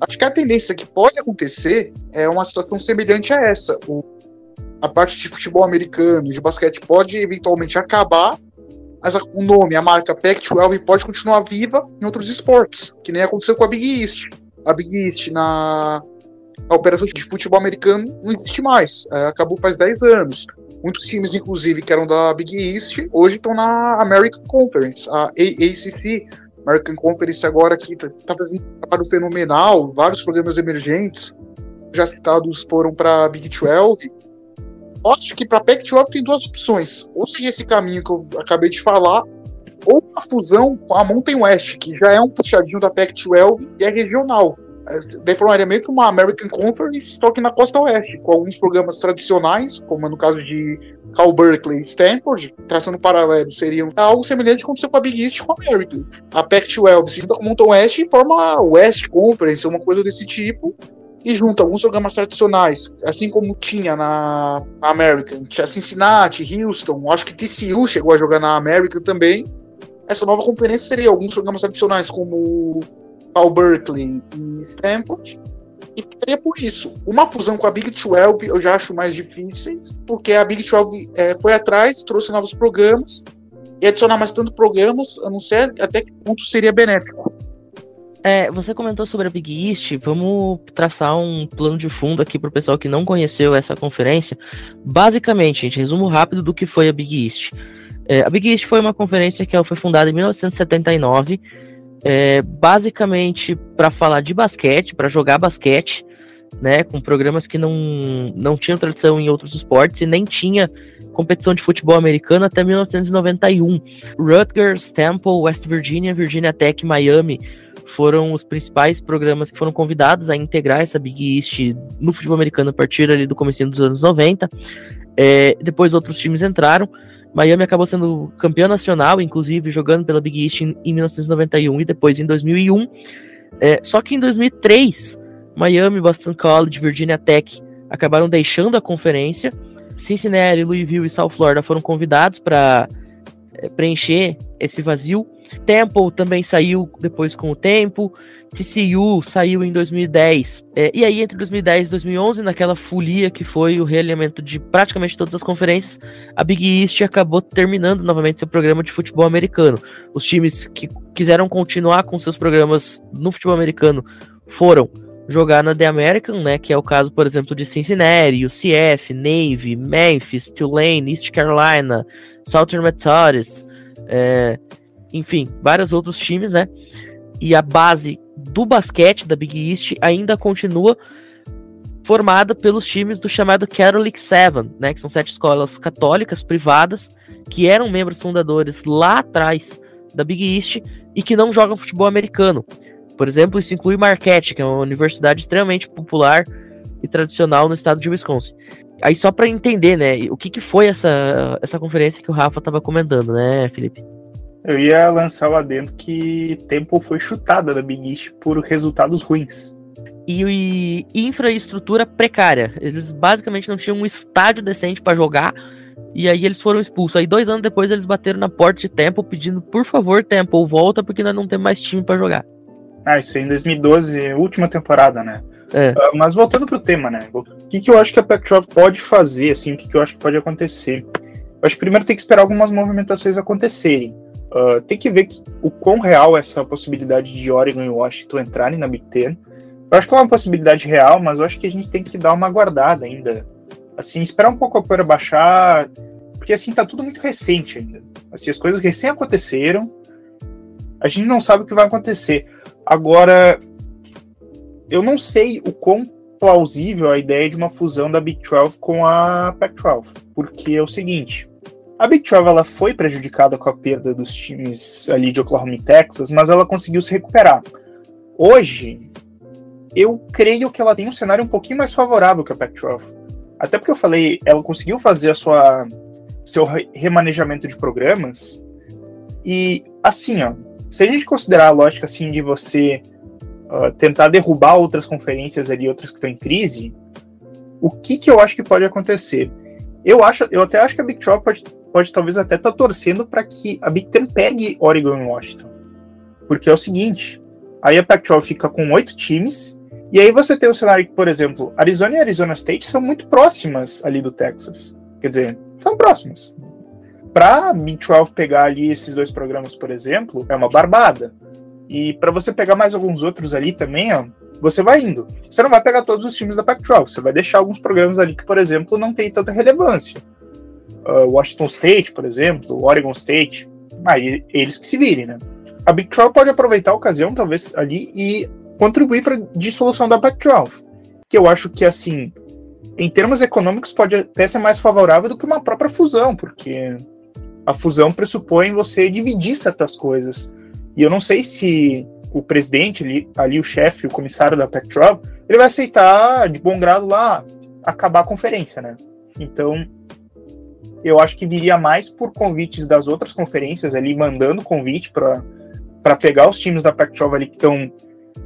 Acho que a tendência que pode acontecer é uma situação semelhante a essa. O, a parte de futebol americano, de basquete, pode eventualmente acabar, mas o nome, a marca Pac-12 pode continuar viva em outros esportes, que nem aconteceu com a Big East. A Big East na, na operação de futebol americano não existe mais, é, acabou faz 10 anos. Muitos times, inclusive, que eram da Big East, hoje estão na American Conference, a ACC, American Conference agora que está tá fazendo um trabalho fenomenal, vários programas emergentes já citados foram para Big 12. Acho que para Pac-12 tem duas opções: ou seguir esse caminho que eu acabei de falar, ou uma fusão com a Mountain West, que já é um puxadinho da Pac-12 e é regional. É, daí formaria meio que uma American Conference, só que na costa oeste, com alguns programas tradicionais, como no caso de Cal Berkeley e Stanford, traçando paralelo, seriam algo semelhante aconteceu com a Big East com a American. A Pac-12 se junta com o Mountain West e forma a West Conference, uma coisa desse tipo, e junta alguns programas tradicionais, assim como tinha na American. Tinha Cincinnati, Houston, acho que TCU chegou a jogar na American também. Essa nova conferência seria alguns programas tradicionais como ao Berkeley e Stanford. E ficaria por isso. Uma fusão com a Big 12 eu já acho mais difícil, porque a Big 12 é, foi atrás, trouxe novos programas, e adicionar mais tantos programas, eu não sei até que ponto seria benéfico. É, você comentou sobre a Big East, vamos traçar um plano de fundo aqui para o pessoal que não conheceu essa conferência. Basicamente, gente, resumo rápido do que foi a Big East. É, a Big East foi uma conferência que foi fundada em 1979 é, basicamente para falar de basquete, para jogar basquete, né, com programas que não, não tinham tradição em outros esportes e nem tinha competição de futebol americano até 1991. Rutgers, Temple, West Virginia, Virginia Tech, Miami foram os principais programas que foram convidados a integrar essa Big East no futebol americano a partir ali do começo dos anos 90. É, depois outros times entraram. Miami acabou sendo campeão nacional, inclusive jogando pela Big East em, em 1991 e depois em 2001. É, só que em 2003, Miami, Boston College, Virginia Tech acabaram deixando a conferência. Cincinnati, Louisville e South Florida foram convidados para é, preencher esse vazio. Temple também saiu depois com o tempo. TCU saiu em 2010. É, e aí, entre 2010 e 2011, naquela folia que foi o realinhamento de praticamente todas as conferências, a Big East acabou terminando novamente seu programa de futebol americano. Os times que quiseram continuar com seus programas no futebol americano foram jogar na The American, né, que é o caso, por exemplo, de Cincinnati, UCF, Navy, Memphis, Tulane, East Carolina, Southern Methodist, é, enfim, vários outros times, né? E a base do basquete da Big East ainda continua formada pelos times do chamado Catholic Seven, né, que são sete escolas católicas privadas que eram membros fundadores lá atrás da Big East e que não jogam futebol americano. Por exemplo, isso inclui Marquette, que é uma universidade extremamente popular e tradicional no estado de Wisconsin. Aí só para entender, né, o que, que foi essa, essa conferência que o Rafa estava comentando, né, Felipe? Eu ia lançar lá dentro que Temple foi chutada da Big East por resultados ruins. E, e infraestrutura precária. Eles basicamente não tinham um estádio decente para jogar. E aí eles foram expulsos. Aí dois anos depois eles bateram na porta de Temple pedindo, por favor, Temple, volta porque nós não temos mais time para jogar. Ah, isso aí em 2012, última temporada, né? É. Uh, mas voltando pro tema, né? O que, que eu acho que a Pac-12 pode fazer, assim, o que, que eu acho que pode acontecer? Eu acho que primeiro tem que esperar algumas movimentações acontecerem. Uh, tem que ver que, o quão real é essa possibilidade de Oregon e Washington entrarem na Big Ten. Eu acho que é uma possibilidade real, mas eu acho que a gente tem que dar uma guardada ainda. Assim, esperar um pouco a poeira baixar, porque assim, tá tudo muito recente ainda. Assim, as coisas recém aconteceram, a gente não sabe o que vai acontecer. Agora, eu não sei o quão plausível a ideia de uma fusão da Big 12 com a Pac-12, porque é o seguinte, a Big 12 ela foi prejudicada com a perda dos times ali de Oklahoma e Texas, mas ela conseguiu se recuperar. Hoje, eu creio que ela tem um cenário um pouquinho mais favorável que a Pac-12. Até porque eu falei, ela conseguiu fazer a sua seu remanejamento de programas e assim, ó, se a gente considerar a lógica assim de você uh, tentar derrubar outras conferências ali, outras que estão em crise, o que, que eu acho que pode acontecer? Eu acho, eu até acho que a Big 12 pode, pode talvez até estar tá torcendo para que a Big Ten pegue Oregon e Washington. Porque é o seguinte, aí a Pac-12 fica com oito times, e aí você tem o cenário que, por exemplo, Arizona e Arizona State são muito próximas ali do Texas. Quer dizer, são próximas para Big 12 pegar ali esses dois programas, por exemplo, é uma barbada. E para você pegar mais alguns outros ali também, ó, você vai indo. Você não vai pegar todos os times da Pac-12, você vai deixar alguns programas ali que, por exemplo, não tem tanta relevância. Uh, Washington State, por exemplo, Oregon State, aí eles que se virem, né? A Big 12 pode aproveitar a ocasião, talvez, ali e contribuir para a dissolução da Pac-12. Que eu acho que, assim, em termos econômicos, pode até ser mais favorável do que uma própria fusão, porque a fusão pressupõe você dividir certas coisas. E eu não sei se o presidente ali, ali o chefe, o comissário da Pac-12, ele vai aceitar de bom grado lá acabar a conferência, né? Então, eu acho que viria mais por convites das outras conferências ali, mandando convite para pegar os times da Pac-12 ali que estão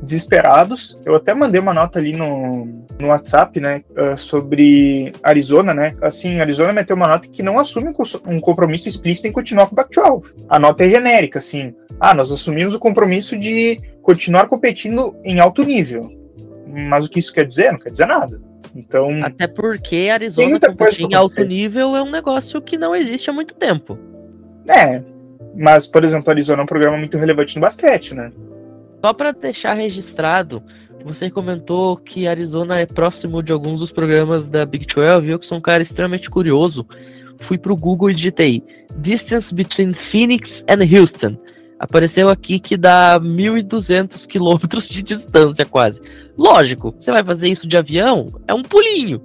desesperados. Eu até mandei uma nota ali no, no WhatsApp, né, uh, sobre Arizona, né? Assim, Arizona meteu uma nota que não assume um compromisso explícito em continuar com o Pac-12. A nota é genérica, assim. Ah, nós assumimos o compromisso de continuar competindo em alto nível. Mas o que isso quer dizer? Não quer dizer nada. Então. Até porque Arizona competir em alto nível é um negócio que não existe há muito tempo. É. Mas, por exemplo, Arizona é um programa muito relevante no basquete, né? Só para deixar registrado, você comentou que Arizona é próximo de alguns dos programas da Big 12, eu que sou um cara extremamente curioso, fui pro Google e digitei Distance between Phoenix and Houston. Apareceu aqui que dá 1.200 quilômetros de distância quase. Lógico, você vai fazer isso de avião, é um pulinho.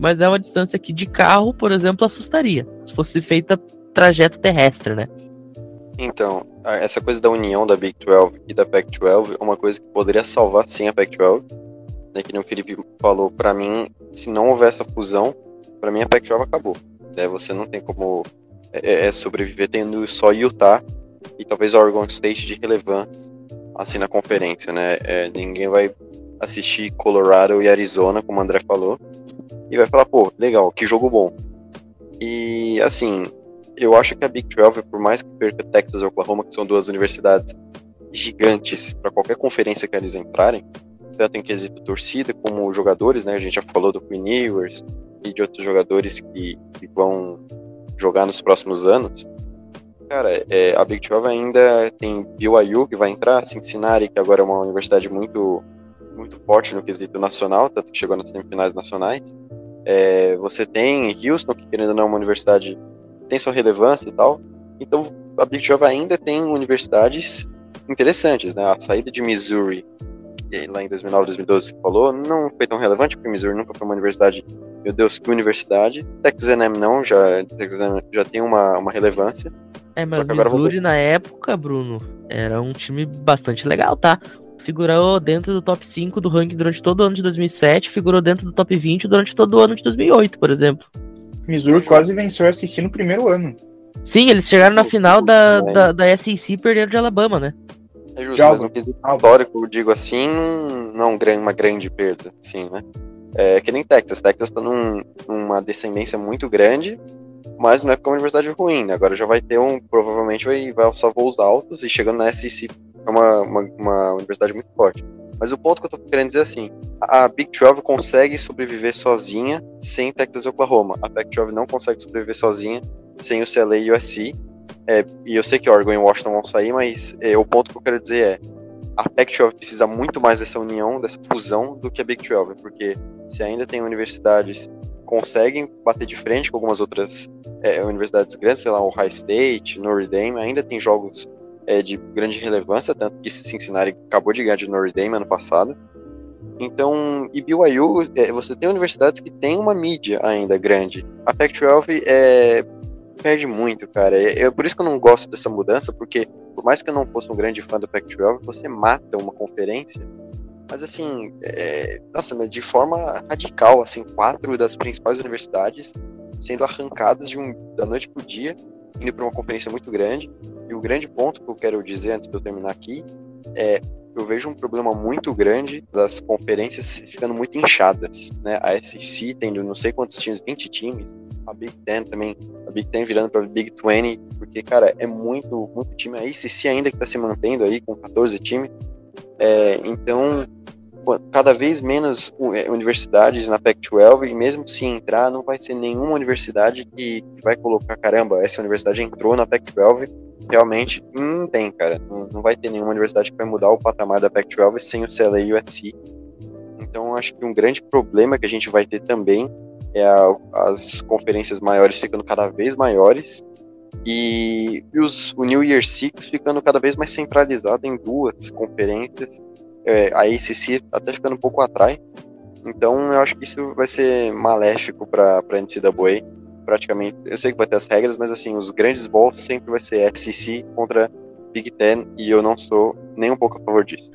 Mas é uma distância que de carro, por exemplo, assustaria. Se fosse feita trajeto terrestre, né? Então, essa coisa da união da Big 12 e da Pac-12 é uma coisa que poderia salvar sim a Pac-12. Né, que nem o Felipe falou, para mim, se não houver essa fusão, para mim a Pac-12 acabou. Né, você não tem como é, é, é, sobreviver tendo só Utah e talvez Oregon State de relevância assim na conferência, né? É, ninguém vai assistir Colorado e Arizona, como o André falou, e vai falar, pô, legal, que jogo bom. E assim, eu acho que a Big 12, por mais que perca Texas e Oklahoma, que são duas universidades gigantes para qualquer conferência que eles entrarem, tanto em quesito torcida como jogadores, né? A gente já falou do Queen Ewers e de outros jogadores que, que vão jogar nos próximos anos. Cara, é, a Big 12 ainda tem BYU que vai entrar, Cincinnati, que agora é uma universidade muito, muito forte no quesito nacional, tanto que chegou nas semifinais nacionais. É, você tem Houston, que querendo ou não é uma universidade tem sua relevância e tal. Então a Big 12 ainda tem universidades interessantes, né? A saída de Missouri lá em 2009, 2012 falou, não foi tão relevante, porque Missouri nunca foi uma universidade, meu Deus, que universidade. Texas A&M não, já, Texas já tem uma, uma relevância. É, mas Missouri vou... na época, Bruno, era um time bastante legal, tá? Figurou dentro do top 5 do ranking durante todo o ano de 2007, figurou dentro do top 20 durante todo o ano de 2008, por exemplo. Missouri quase venceu a SEC no primeiro ano. Sim, eles chegaram na final da, da, da SEC e perderam de Alabama, né? É justo, mas no quesito histórico, digo assim, não uma grande perda, sim, né? É que nem Texas. Texas tá num, numa descendência muito grande, mas não é porque é uma universidade ruim, né? Agora já vai ter um, provavelmente vai, vai alçar voos altos e chegando na SEC é uma, uma, uma universidade muito forte. Mas o ponto que eu tô querendo dizer é assim, a Big 12 consegue sobreviver sozinha sem Texas e Oklahoma. A Pac-12 não consegue sobreviver sozinha sem o CLA e o USC. É, e eu sei que Oregon e Washington vão sair, mas é, o ponto que eu quero dizer é a Pac-12 precisa muito mais dessa união, dessa fusão, do que a Big 12, porque se ainda tem universidades conseguem bater de frente com algumas outras é, universidades grandes, sei lá, o High State, Notre Dame, ainda tem jogos é, de grande relevância, tanto que Cincinnati acabou de ganhar de Notre Dame ano passado. Então, e BYU, é, você tem universidades que têm uma mídia ainda grande. A Pac-12 é perde muito, cara. É, é, por isso que eu não gosto dessa mudança, porque por mais que eu não fosse um grande fã do Pac-12, você mata uma conferência. Mas assim, é, nossa, de forma radical, assim, quatro das principais universidades sendo arrancadas de um, da noite pro dia, indo para uma conferência muito grande. E o grande ponto que eu quero dizer antes de eu terminar aqui é eu vejo um problema muito grande das conferências ficando muito inchadas, né? A SEC tendo não sei quantos times, 20 times, a Big Ten também, a Big Ten virando para Big 20, porque, cara, é muito, muito time. A ACC ainda que está se mantendo aí com 14 times. É, então, cada vez menos é, universidades na Pac-12 e mesmo se entrar, não vai ser nenhuma universidade que, vai colocar, caramba, essa universidade entrou na Pac-12, realmente não tem, cara. Não, não, vai ter nenhuma universidade que vai mudar o patamar da Pac-12 sem o CLA e o USC. Então, acho que um grande problema que a gente vai ter também é a, as conferências maiores ficando cada vez maiores e, e os, o New Year Six ficando cada vez mais centralizado em duas conferências, é, a ACC até ficando um pouco atrás. Então eu acho que isso vai ser maléfico para a NCAA. Praticamente, eu sei que vai ter as regras, mas assim, os grandes bowls sempre vai ser SEC contra Big Ten e eu não sou nem um pouco a favor disso.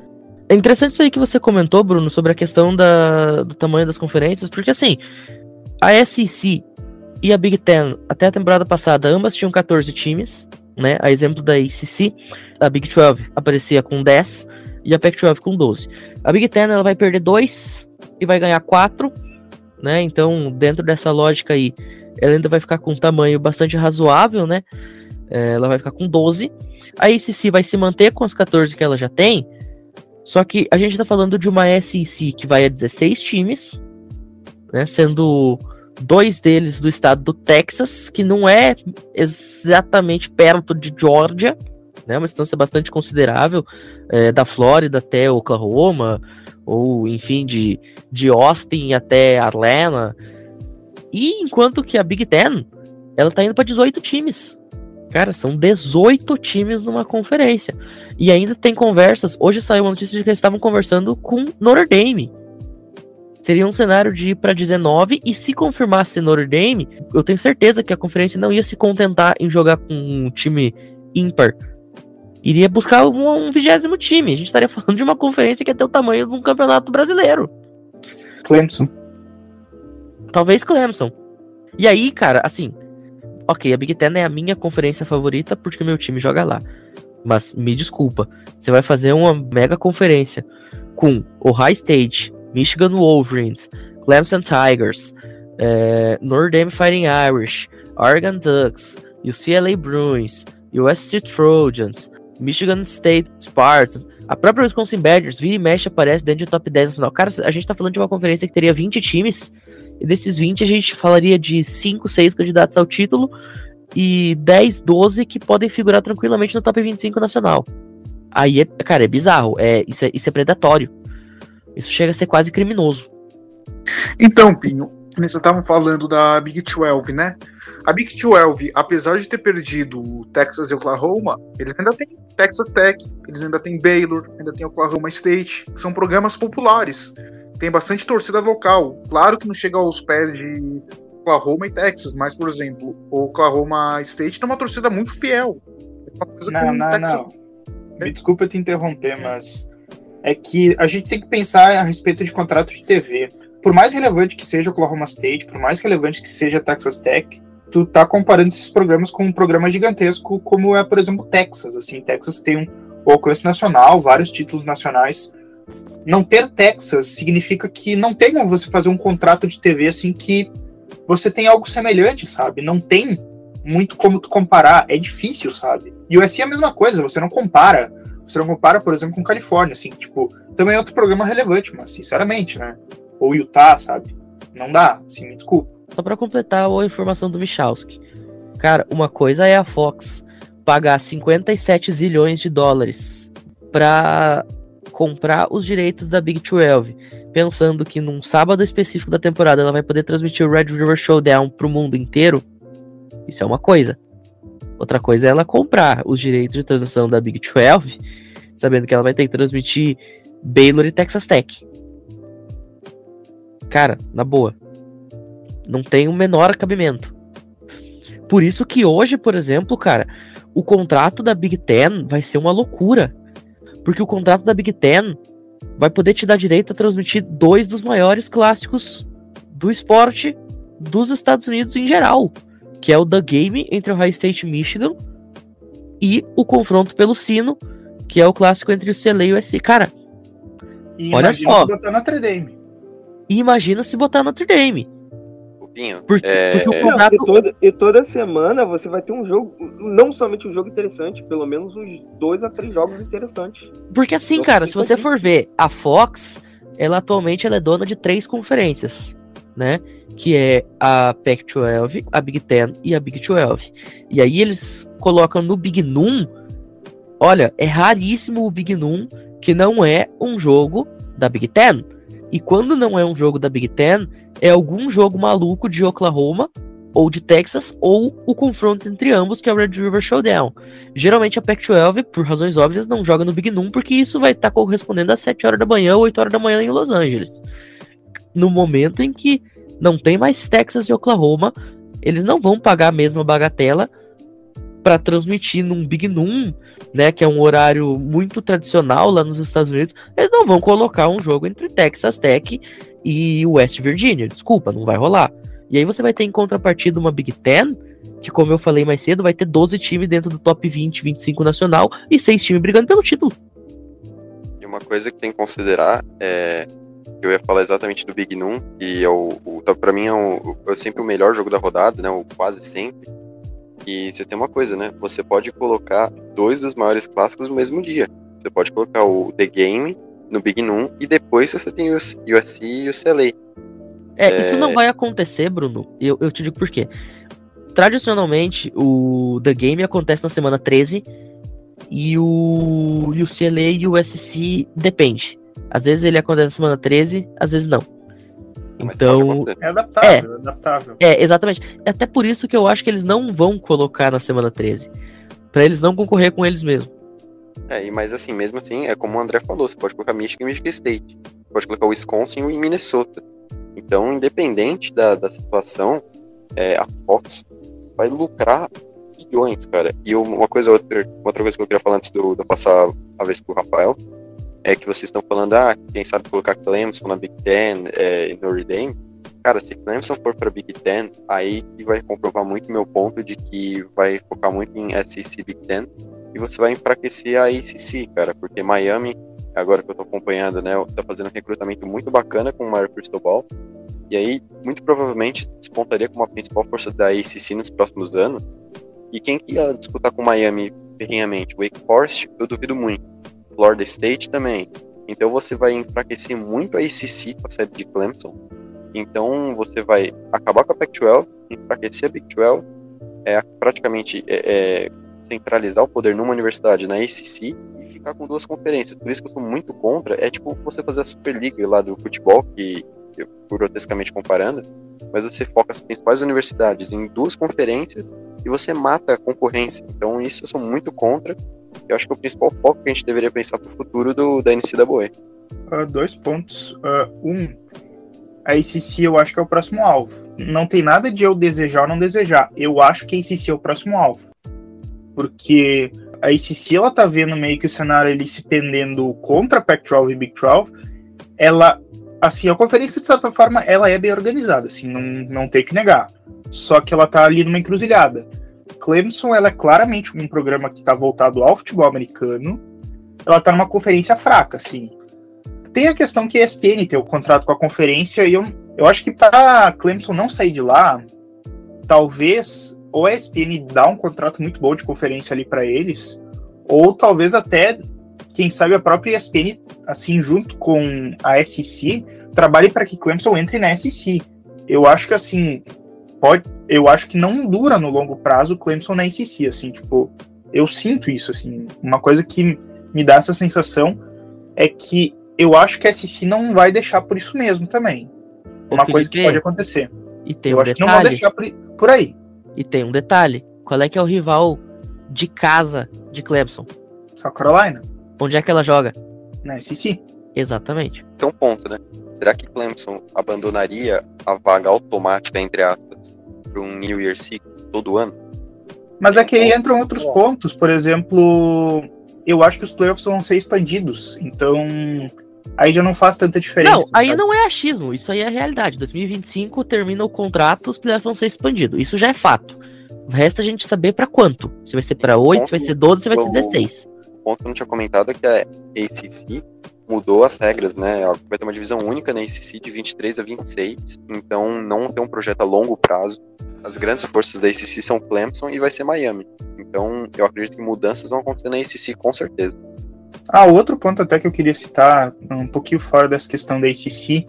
É interessante isso aí que você comentou, Bruno, sobre a questão da, do tamanho das conferências, porque assim, a SEC e a Big Ten, até a temporada passada, ambas tinham 14 times, né? A exemplo da ACC, a Big 12 aparecia com 10 e a Pac-12 com 12. A Big Ten ela vai perder 2 e vai ganhar 4, né? Então, dentro dessa lógica aí, ela ainda vai ficar com um tamanho bastante razoável, né? É, ela vai ficar com 12. A ACC vai se manter com as 14 que ela já tem, só que a gente está falando de uma SEC que vai a 16 times, né, sendo dois deles do estado do Texas, que não é exatamente perto de Georgia, né, uma distância bastante considerável, é, da Flórida até Oklahoma, ou enfim, de, de Austin até Atlanta. E enquanto que a Big Ten, ela tá indo para 18 times. Cara, são 18 times numa conferência. E ainda tem conversas. Hoje saiu uma notícia de que eles estavam conversando com Notre Dame seria um cenário de ir para 19 e se confirmasse Notre Dame, eu tenho certeza que a conferência não ia se contentar em jogar com um time ímpar. Iria buscar um, vigésimo time. A gente estaria falando de uma conferência que é ter o tamanho de um campeonato brasileiro. Clemson. Talvez Clemson. E aí, cara, assim, ok, a Big Ten é a minha conferência favorita porque meu time joga lá. Mas me desculpa, você vai fazer uma mega conferência com o High State, Michigan Wolverines, Clemson Tigers, é, Notre Dame Fighting Irish, Oregon Ducks, UCLA Bruins, USC Trojans, Michigan State Spartans, a própria Wisconsin Badgers, vira e mexe, aparece dentro de top 10 nacional. Cara, a gente tá falando de uma conferência que teria 20 times, e desses 20 a gente falaria de 5, 6 candidatos ao título, e 10, 12 que podem figurar tranquilamente no top 25 nacional. Aí, é, cara, é bizarro, é, isso, é, isso é predatório. Isso chega a ser quase criminoso. Então, Pinho, vocês estavam falando da Big 12, né? A Big 12, apesar de ter perdido Texas e Oklahoma, eles ainda têm Texas Tech, eles ainda têm Baylor, ainda tem Oklahoma State, que são programas populares. Tem bastante torcida local. Claro que não chega aos pés de Oklahoma e Texas, mas, por exemplo, o Oklahoma State tem uma torcida muito fiel. É não, não, Texas... não. Me desculpa te interromper, mas é que a gente tem que pensar a respeito de contrato de TV. Por mais relevante que seja o Oklahoma State, por mais relevante que seja Texas Tech, tu tá comparando esses programas com um programa gigantesco como é, por exemplo, Texas. Assim, Texas tem um alcance nacional, vários títulos nacionais. Não ter Texas significa que não tem como você fazer um contrato de TV assim que você tem algo semelhante, sabe? Não tem muito como tu comparar, é difícil, sabe? E o SI é a mesma coisa, você não compara você não compara, por exemplo, com Califórnia, assim, tipo, também é outro programa relevante, mas sinceramente, né? Ou Utah, sabe? Não dá, assim, me desculpa. Só para completar a informação do Michalski. Cara, uma coisa é a Fox pagar 57 zilhões de dólares para comprar os direitos da Big 12, pensando que num sábado específico da temporada ela vai poder transmitir o Red River Showdown pro mundo inteiro. Isso é uma coisa. Outra coisa é ela comprar os direitos de transmissão da Big 12, sabendo que ela vai ter que transmitir Baylor e Texas Tech. Cara, na boa. Não tem o menor cabimento. Por isso que hoje, por exemplo, cara, o contrato da Big Ten vai ser uma loucura. Porque o contrato da Big Ten vai poder te dar direito a transmitir dois dos maiores clássicos do esporte dos Estados Unidos em geral que é o The Game entre o High State Michigan e o confronto pelo sino, que é o clássico entre o CLA e o USC. Cara, e olha só. Se botar Notre Dame. E imagina se botar Notre Dame. Porque, é... porque o contrato... Não, e, toda, e toda semana você vai ter um jogo, não somente um jogo interessante, pelo menos uns dois a três jogos interessantes. Porque assim, cara, se você for ver, a Fox, ela atualmente ela é dona de três conferências né? Que é a Pac-12, a Big Ten e a Big 12. E aí eles colocam no Big Noon. Olha, é raríssimo o Big Noon que não é um jogo da Big Ten. E quando não é um jogo da Big Ten, é algum jogo maluco de Oklahoma ou de Texas, ou o confronto entre ambos, que é o Red River Showdown. Geralmente a Pac-12, por razões óbvias, não joga no Big Noon, porque isso vai estar tá correspondendo às 7 horas da manhã ou 8 horas da manhã em Los Angeles no momento em que não tem mais Texas e Oklahoma, eles não vão pagar a mesma bagatela para transmitir num Big Noon, né, que é um horário muito tradicional lá nos Estados Unidos. Eles não vão colocar um jogo entre Texas Tech e West Virginia. Desculpa, não vai rolar. E aí você vai ter em contrapartida uma Big Ten, que como eu falei mais cedo, vai ter 12 times dentro do top 20, 25 nacional e 6 times brigando pelo título. E uma coisa que tem que considerar é eu ia falar exatamente do Big Noon, que é o, o para mim é, o, é sempre o melhor jogo da rodada, né? O quase sempre. E você tem uma coisa, né? Você pode colocar dois dos maiores clássicos no mesmo dia. Você pode colocar o The Game no Big Noon e depois você tem o USC e o CLA. É, é, isso não vai acontecer, Bruno. Eu, eu te digo por quê. Tradicionalmente, o The Game acontece na semana 13 e o, e o CLA e o USC depende. Às vezes ele acontece na semana 13, às vezes não. Então. É adaptável, é, é adaptável. É, exatamente. É até por isso que eu acho que eles não vão colocar na semana 13. para eles não concorrer com eles mesmos. É, mas assim, mesmo assim, é como o André falou, você pode colocar Michigan e Michigan State. Você pode colocar Wisconsin e Minnesota. Então, independente da, da situação, é, a Fox vai lucrar bilhões, cara. E uma coisa, outra, outra coisa que eu queria falar antes do, de passar a vez pro Rafael, é que vocês estão falando, ah, quem sabe colocar Clemson na Big Ten é, e Notre Dame. Cara, se Clemson for para Big Ten, aí que vai comprovar muito meu ponto de que vai focar muito em SEC Big Ten e você vai enfraquecer a ACC, cara, porque Miami, agora que eu tô acompanhando, né, tá fazendo um recrutamento muito bacana com o Mario Cristobal. E aí, muito provavelmente, despontaria como a principal força da ACC nos próximos anos. E quem que ia disputar com Miami ferrenhamente? Wake Forest, eu duvido muito. Florida State também. Então você vai enfraquecer muito a ACC com a sede de Clemson. Então você vai acabar com a Pac-12, enfraquecer a Big 12, é, praticamente é, é, centralizar o poder numa universidade na ACC e ficar com duas conferências. Por isso que eu sou muito contra. É tipo você fazer a Superliga lá do futebol, que eu, grotescamente comparando, mas você foca as principais universidades em duas conferências e você mata a concorrência. Então isso eu sou muito contra. Eu acho que é o principal foco que a gente deveria pensar para o futuro do, da NCAA. Uh, dois pontos. Uh, um, a ACC eu acho que é o próximo alvo. Não tem nada de eu desejar ou não desejar. Eu acho que a ACC é o próximo alvo. Porque a ACC ela tá vendo meio que o cenário ele se pendendo contra a Pac-12 e Big 12. Ela assim, a conferência, de certa forma, ela é bem organizada, assim, não, não tem que negar. Só que ela tá ali numa encruzilhada. Clemson, ela é claramente um programa que tá voltado ao futebol americano. Ela tá numa conferência fraca, assim. Tem a questão que a ESPN tem o contrato com a conferência e eu, eu acho que para Clemson não sair de lá, talvez ou a ESPN dá um contrato muito bom de conferência ali para eles, ou talvez até quem sabe a própria ESPN, assim, junto com a SEC, trabalhe para que Clemson entre na SEC. Eu acho que, assim, pode, eu acho que não dura no longo prazo o Clemson na SEC, assim, tipo, eu sinto isso, assim, uma coisa que me dá essa sensação é que eu acho que a SEC não vai deixar por isso mesmo também. Uma coisa que pode acontecer. E tem eu um acho detalhe. que não vão deixar por, por aí. E tem um detalhe. Qual é que é o rival de casa de Clemson? South Carolina. Onde é que ela joga? Na SEC. Exatamente. Tem um ponto, né? Será que Clemson abandonaria a vaga automática, entre aspas, para um New Year Six todo ano? Mas é que aí entram outros pontos. Por exemplo, eu acho que os playoffs vão ser expandidos. Então, aí já não faz tanta diferença. Não, aí sabe? não é achismo, isso aí é realidade. 2025 termina o contrato, os playoffs vão ser expandidos. Isso já é fato. Resta a gente saber para quanto. Se vai ser para 8, se vai ser 12, se vai ser 16. O ponto que eu não tinha comentado é que a ACC mudou as regras, né? Vai ter uma divisão única na ACC de 23 a 26, então não tem um projeto a longo prazo. As grandes forças da ACC são Clemson e vai ser Miami. Então eu acredito que mudanças vão acontecer na ACC com certeza. Ah, outro ponto até que eu queria citar, um pouquinho fora dessa questão da ACC,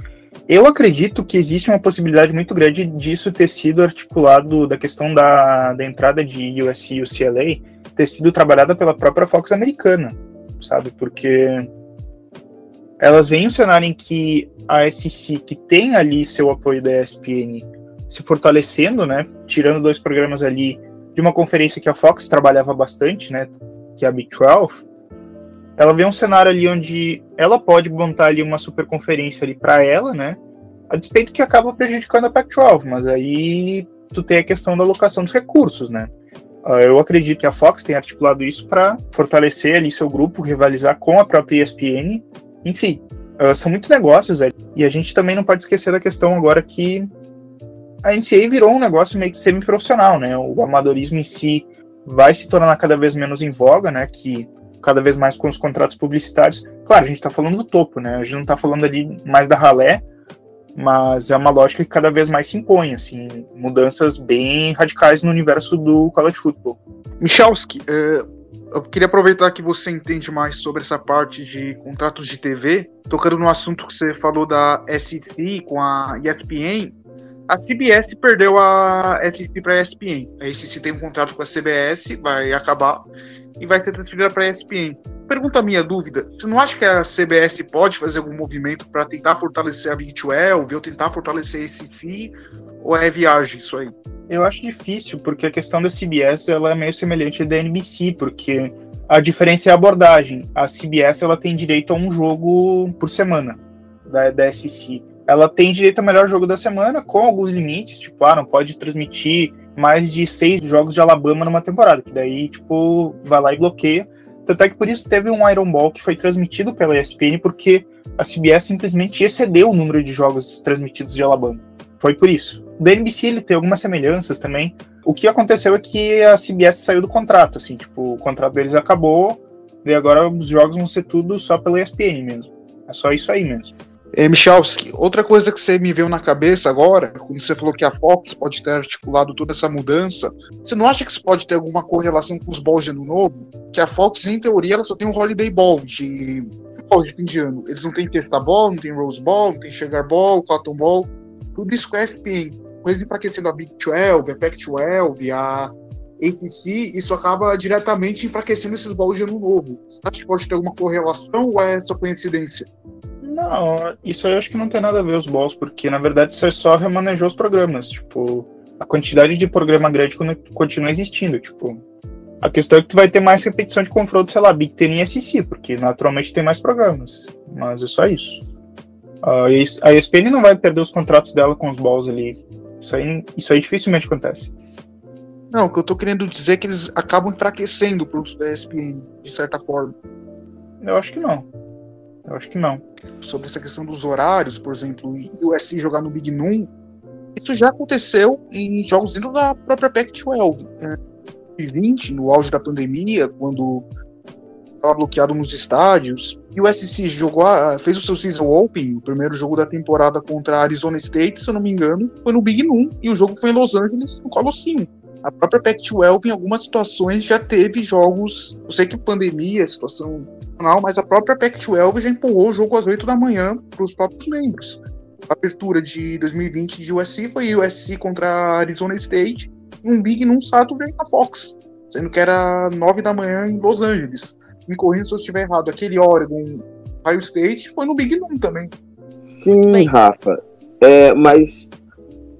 eu acredito que existe uma possibilidade muito grande disso ter sido articulado, da questão da, da entrada de USC e UCLA, ter sido trabalhada pela própria Fox americana, sabe? Porque elas veem um cenário em que a SEC, que tem ali seu apoio da ESPN, se fortalecendo, né? Tirando dois programas ali de uma conferência que a Fox trabalhava bastante, né? Que é a Big 12. Ela vê um cenário ali onde ela pode montar ali uma super conferência ali para ela, né? A despeito que acaba prejudicando a Pac-12, mas aí tu tem a questão da alocação dos recursos, né? Uh, eu acredito que a Fox tem articulado isso para fortalecer ali seu grupo, rivalizar com a própria ESPN. Enfim, uh, são muitos negócios, velho. E a gente também não pode esquecer da questão agora que a NCAA virou um negócio meio que semi-profissional, né? O amadorismo em si vai se tornar cada vez menos em voga, né? Que cada vez mais com os contratos publicitários. Claro, a gente está falando do topo, né? A gente não está falando ali mais da ralé, mas é uma lógica que cada vez mais se impõe, assim, mudanças bem radicais no universo do college football. Michalski, é, eu queria aproveitar que você entende mais sobre essa parte de contratos de TV, tocando no assunto que você falou da SEC com a ESPN. A CBS perdeu a SEC para a ESPN. A SEC tem um contrato com a CBS, vai acabar e vai ser transferida para a ESPN. Pergunta minha dúvida: você não acha que a CBS pode fazer algum movimento para tentar fortalecer a Big 12 ou tentar fortalecer a SEC? Ou é viagem isso aí? Eu acho difícil, porque a questão da CBS ela é meio semelhante à da NBC, porque a diferença é a abordagem. A CBS ela tem direito a um jogo por semana da, da SEC. Ela tem direito ao melhor jogo da semana, com alguns limites, tipo, ah, não pode transmitir mais de seis jogos de Alabama numa temporada, que daí, tipo, vai lá e bloqueia. Tanto é que por isso teve um Iron Ball que foi transmitido pela ESPN, porque a CBS simplesmente excedeu o número de jogos transmitidos de Alabama. Foi por isso. O da NBC ele tem algumas semelhanças também. O que aconteceu é que a CBS saiu do contrato, assim, tipo, o contrato deles acabou, e agora os jogos vão ser tudo só pela ESPN mesmo. É só isso aí mesmo. É, Michalski, outra coisa que você me veio na cabeça agora, quando você falou que a Fox pode ter articulado toda essa mudança, você não acha que isso pode ter alguma correlação com os balls de ano novo? Que a Fox, em teoria, ela só tem um Holiday Ball de, de fim de ano. Eles não têm Fiesta Ball, não tem Rose Ball, não tem Sugar Ball, Cotton Ball, tudo isso com a ESPN. Eles enfraquecendo a Big 12, a Pac-12, a ACC, isso acaba diretamente enfraquecendo esses balls de ano novo. Você acha que pode ter alguma correlação ou é só coincidência? Não, isso aí eu acho que não tem nada a ver os balls, porque na verdade você só remanejou os programas. Tipo, a quantidade de programa grande continua existindo. Tipo, a questão é que tu vai ter mais repetição de confronto, sei lá, Big Ten e SEC, porque naturalmente tem mais programas. Mas é só isso. a ESPN não vai perder os contratos dela com os balls ali. Isso aí, isso aí dificilmente acontece. Não, o que eu tô querendo dizer é que eles acabam enfraquecendo o produto da ESPN, de certa forma. Eu acho que não. Eu acho que não. Sobre essa questão dos horários, por exemplo, e o USC jogar no Big Noon, isso já aconteceu em jogos dentro da própria Pac-12. Em 2020, no auge da pandemia, quando estava bloqueado nos estádios, e o SC jogou, fez o seu season open, o primeiro jogo da temporada contra a Arizona State, se eu não me engano, foi no Big Noon, e o jogo foi em Los Angeles, no Colosseum. A própria Pac-12, em algumas situações, já teve jogos. Eu sei que pandemia, situação mas a própria Pac-12 já empurrou o jogo às 8 da manhã para os próprios membros. A abertura de 2020 de USC foi USC contra Arizona State, um Big num Saturday na Fox, sendo que era 9 da manhã em Los Angeles. Me corrija se eu estiver errado. Aquele Oregon Ohio State foi no Big Noon também. Sim, Rafa. É, mas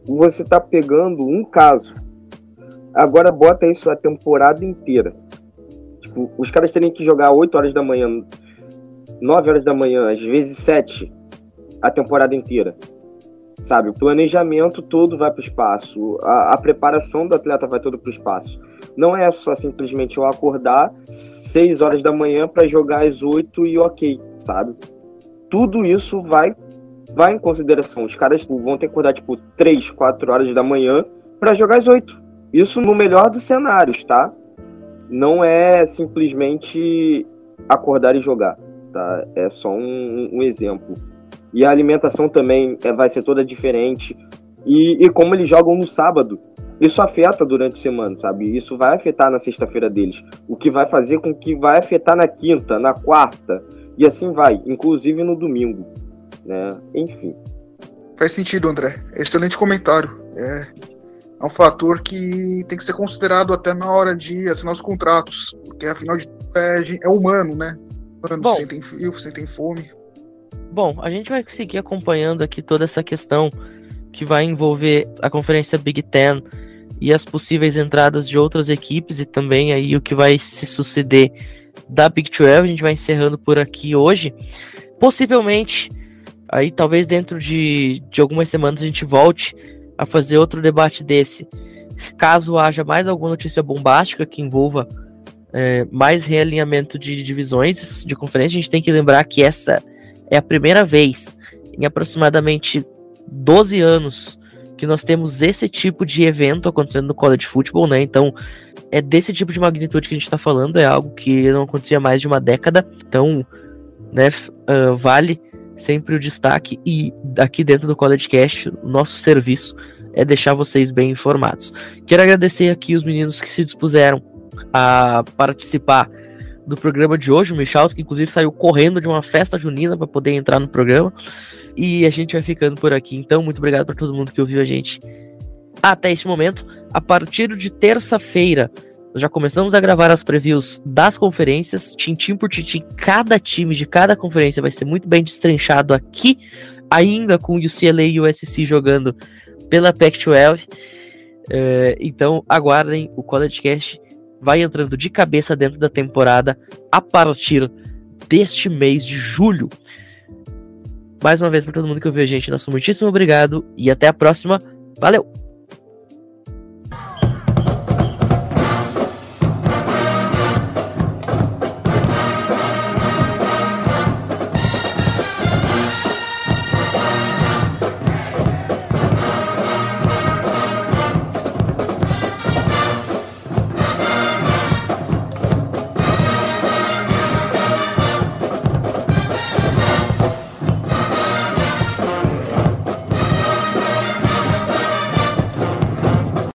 você está pegando um caso Agora bota isso a temporada inteira. Os caras terem que jogar 8 horas da manhã, 9 horas da manhã, às vezes 7, a temporada inteira. Sabe, o planejamento todo vai para o espaço, a, a, preparação do atleta vai todo para o espaço. Não é só simplesmente eu acordar 6 horas da manhã para jogar às 8 e ok, sabe? Tudo isso vai vai em consideração. Os caras vão ter que acordar tipo 3, 4 horas da manhã para jogar às 8. Isso no melhor dos cenários, tá? Não é simplesmente acordar e jogar, tá? É só um, um exemplo. E a alimentação também é, vai ser toda diferente. E, e como eles jogam no sábado, isso afeta durante a semana, sabe? Isso vai afetar na sexta-feira deles. O que vai fazer com que vai afetar na quinta, na quarta, e assim vai, inclusive no domingo, né? Enfim. Faz sentido, André. Excelente comentário. É, é um fator que tem que ser considerado até na hora de assinar os contratos, porque afinal de é, é humano, né? Humano, Bom, sentem frio, sentem fome. Bom, a gente vai seguir acompanhando aqui toda essa questão que vai envolver a conferência Big Ten e as possíveis entradas de outras equipes e também aí o que vai se suceder da Big 12. A gente vai encerrando por aqui hoje. Possivelmente, aí talvez dentro de, de algumas semanas a gente volte a fazer outro debate desse, caso haja mais alguma notícia bombástica que envolva é, mais realinhamento de divisões de conferência, a gente tem que lembrar que essa é a primeira vez em aproximadamente 12 anos que nós temos esse tipo de evento acontecendo no college football, né? Então, é desse tipo de magnitude que a gente está falando, é algo que não acontecia mais de uma década, então, né, uh, vale sempre o destaque e aqui dentro do College Cast, nosso serviço é deixar vocês bem informados. Quero agradecer aqui os meninos que se dispuseram a participar do programa de hoje, o Michals, que inclusive saiu correndo de uma festa junina para poder entrar no programa. E a gente vai ficando por aqui. Então, muito obrigado para todo mundo que ouviu a gente até este momento. A partir de terça-feira, já começamos a gravar as previews das conferências, tintim por tintim, cada time de cada conferência vai ser muito bem destrinchado aqui, ainda com o UCLA e o USC jogando pela Pac-12. É, então aguardem, o College Cast vai entrando de cabeça dentro da temporada a partir deste mês de julho. Mais uma vez para todo mundo que ouviu a gente, nosso muitíssimo obrigado e até a próxima. Valeu!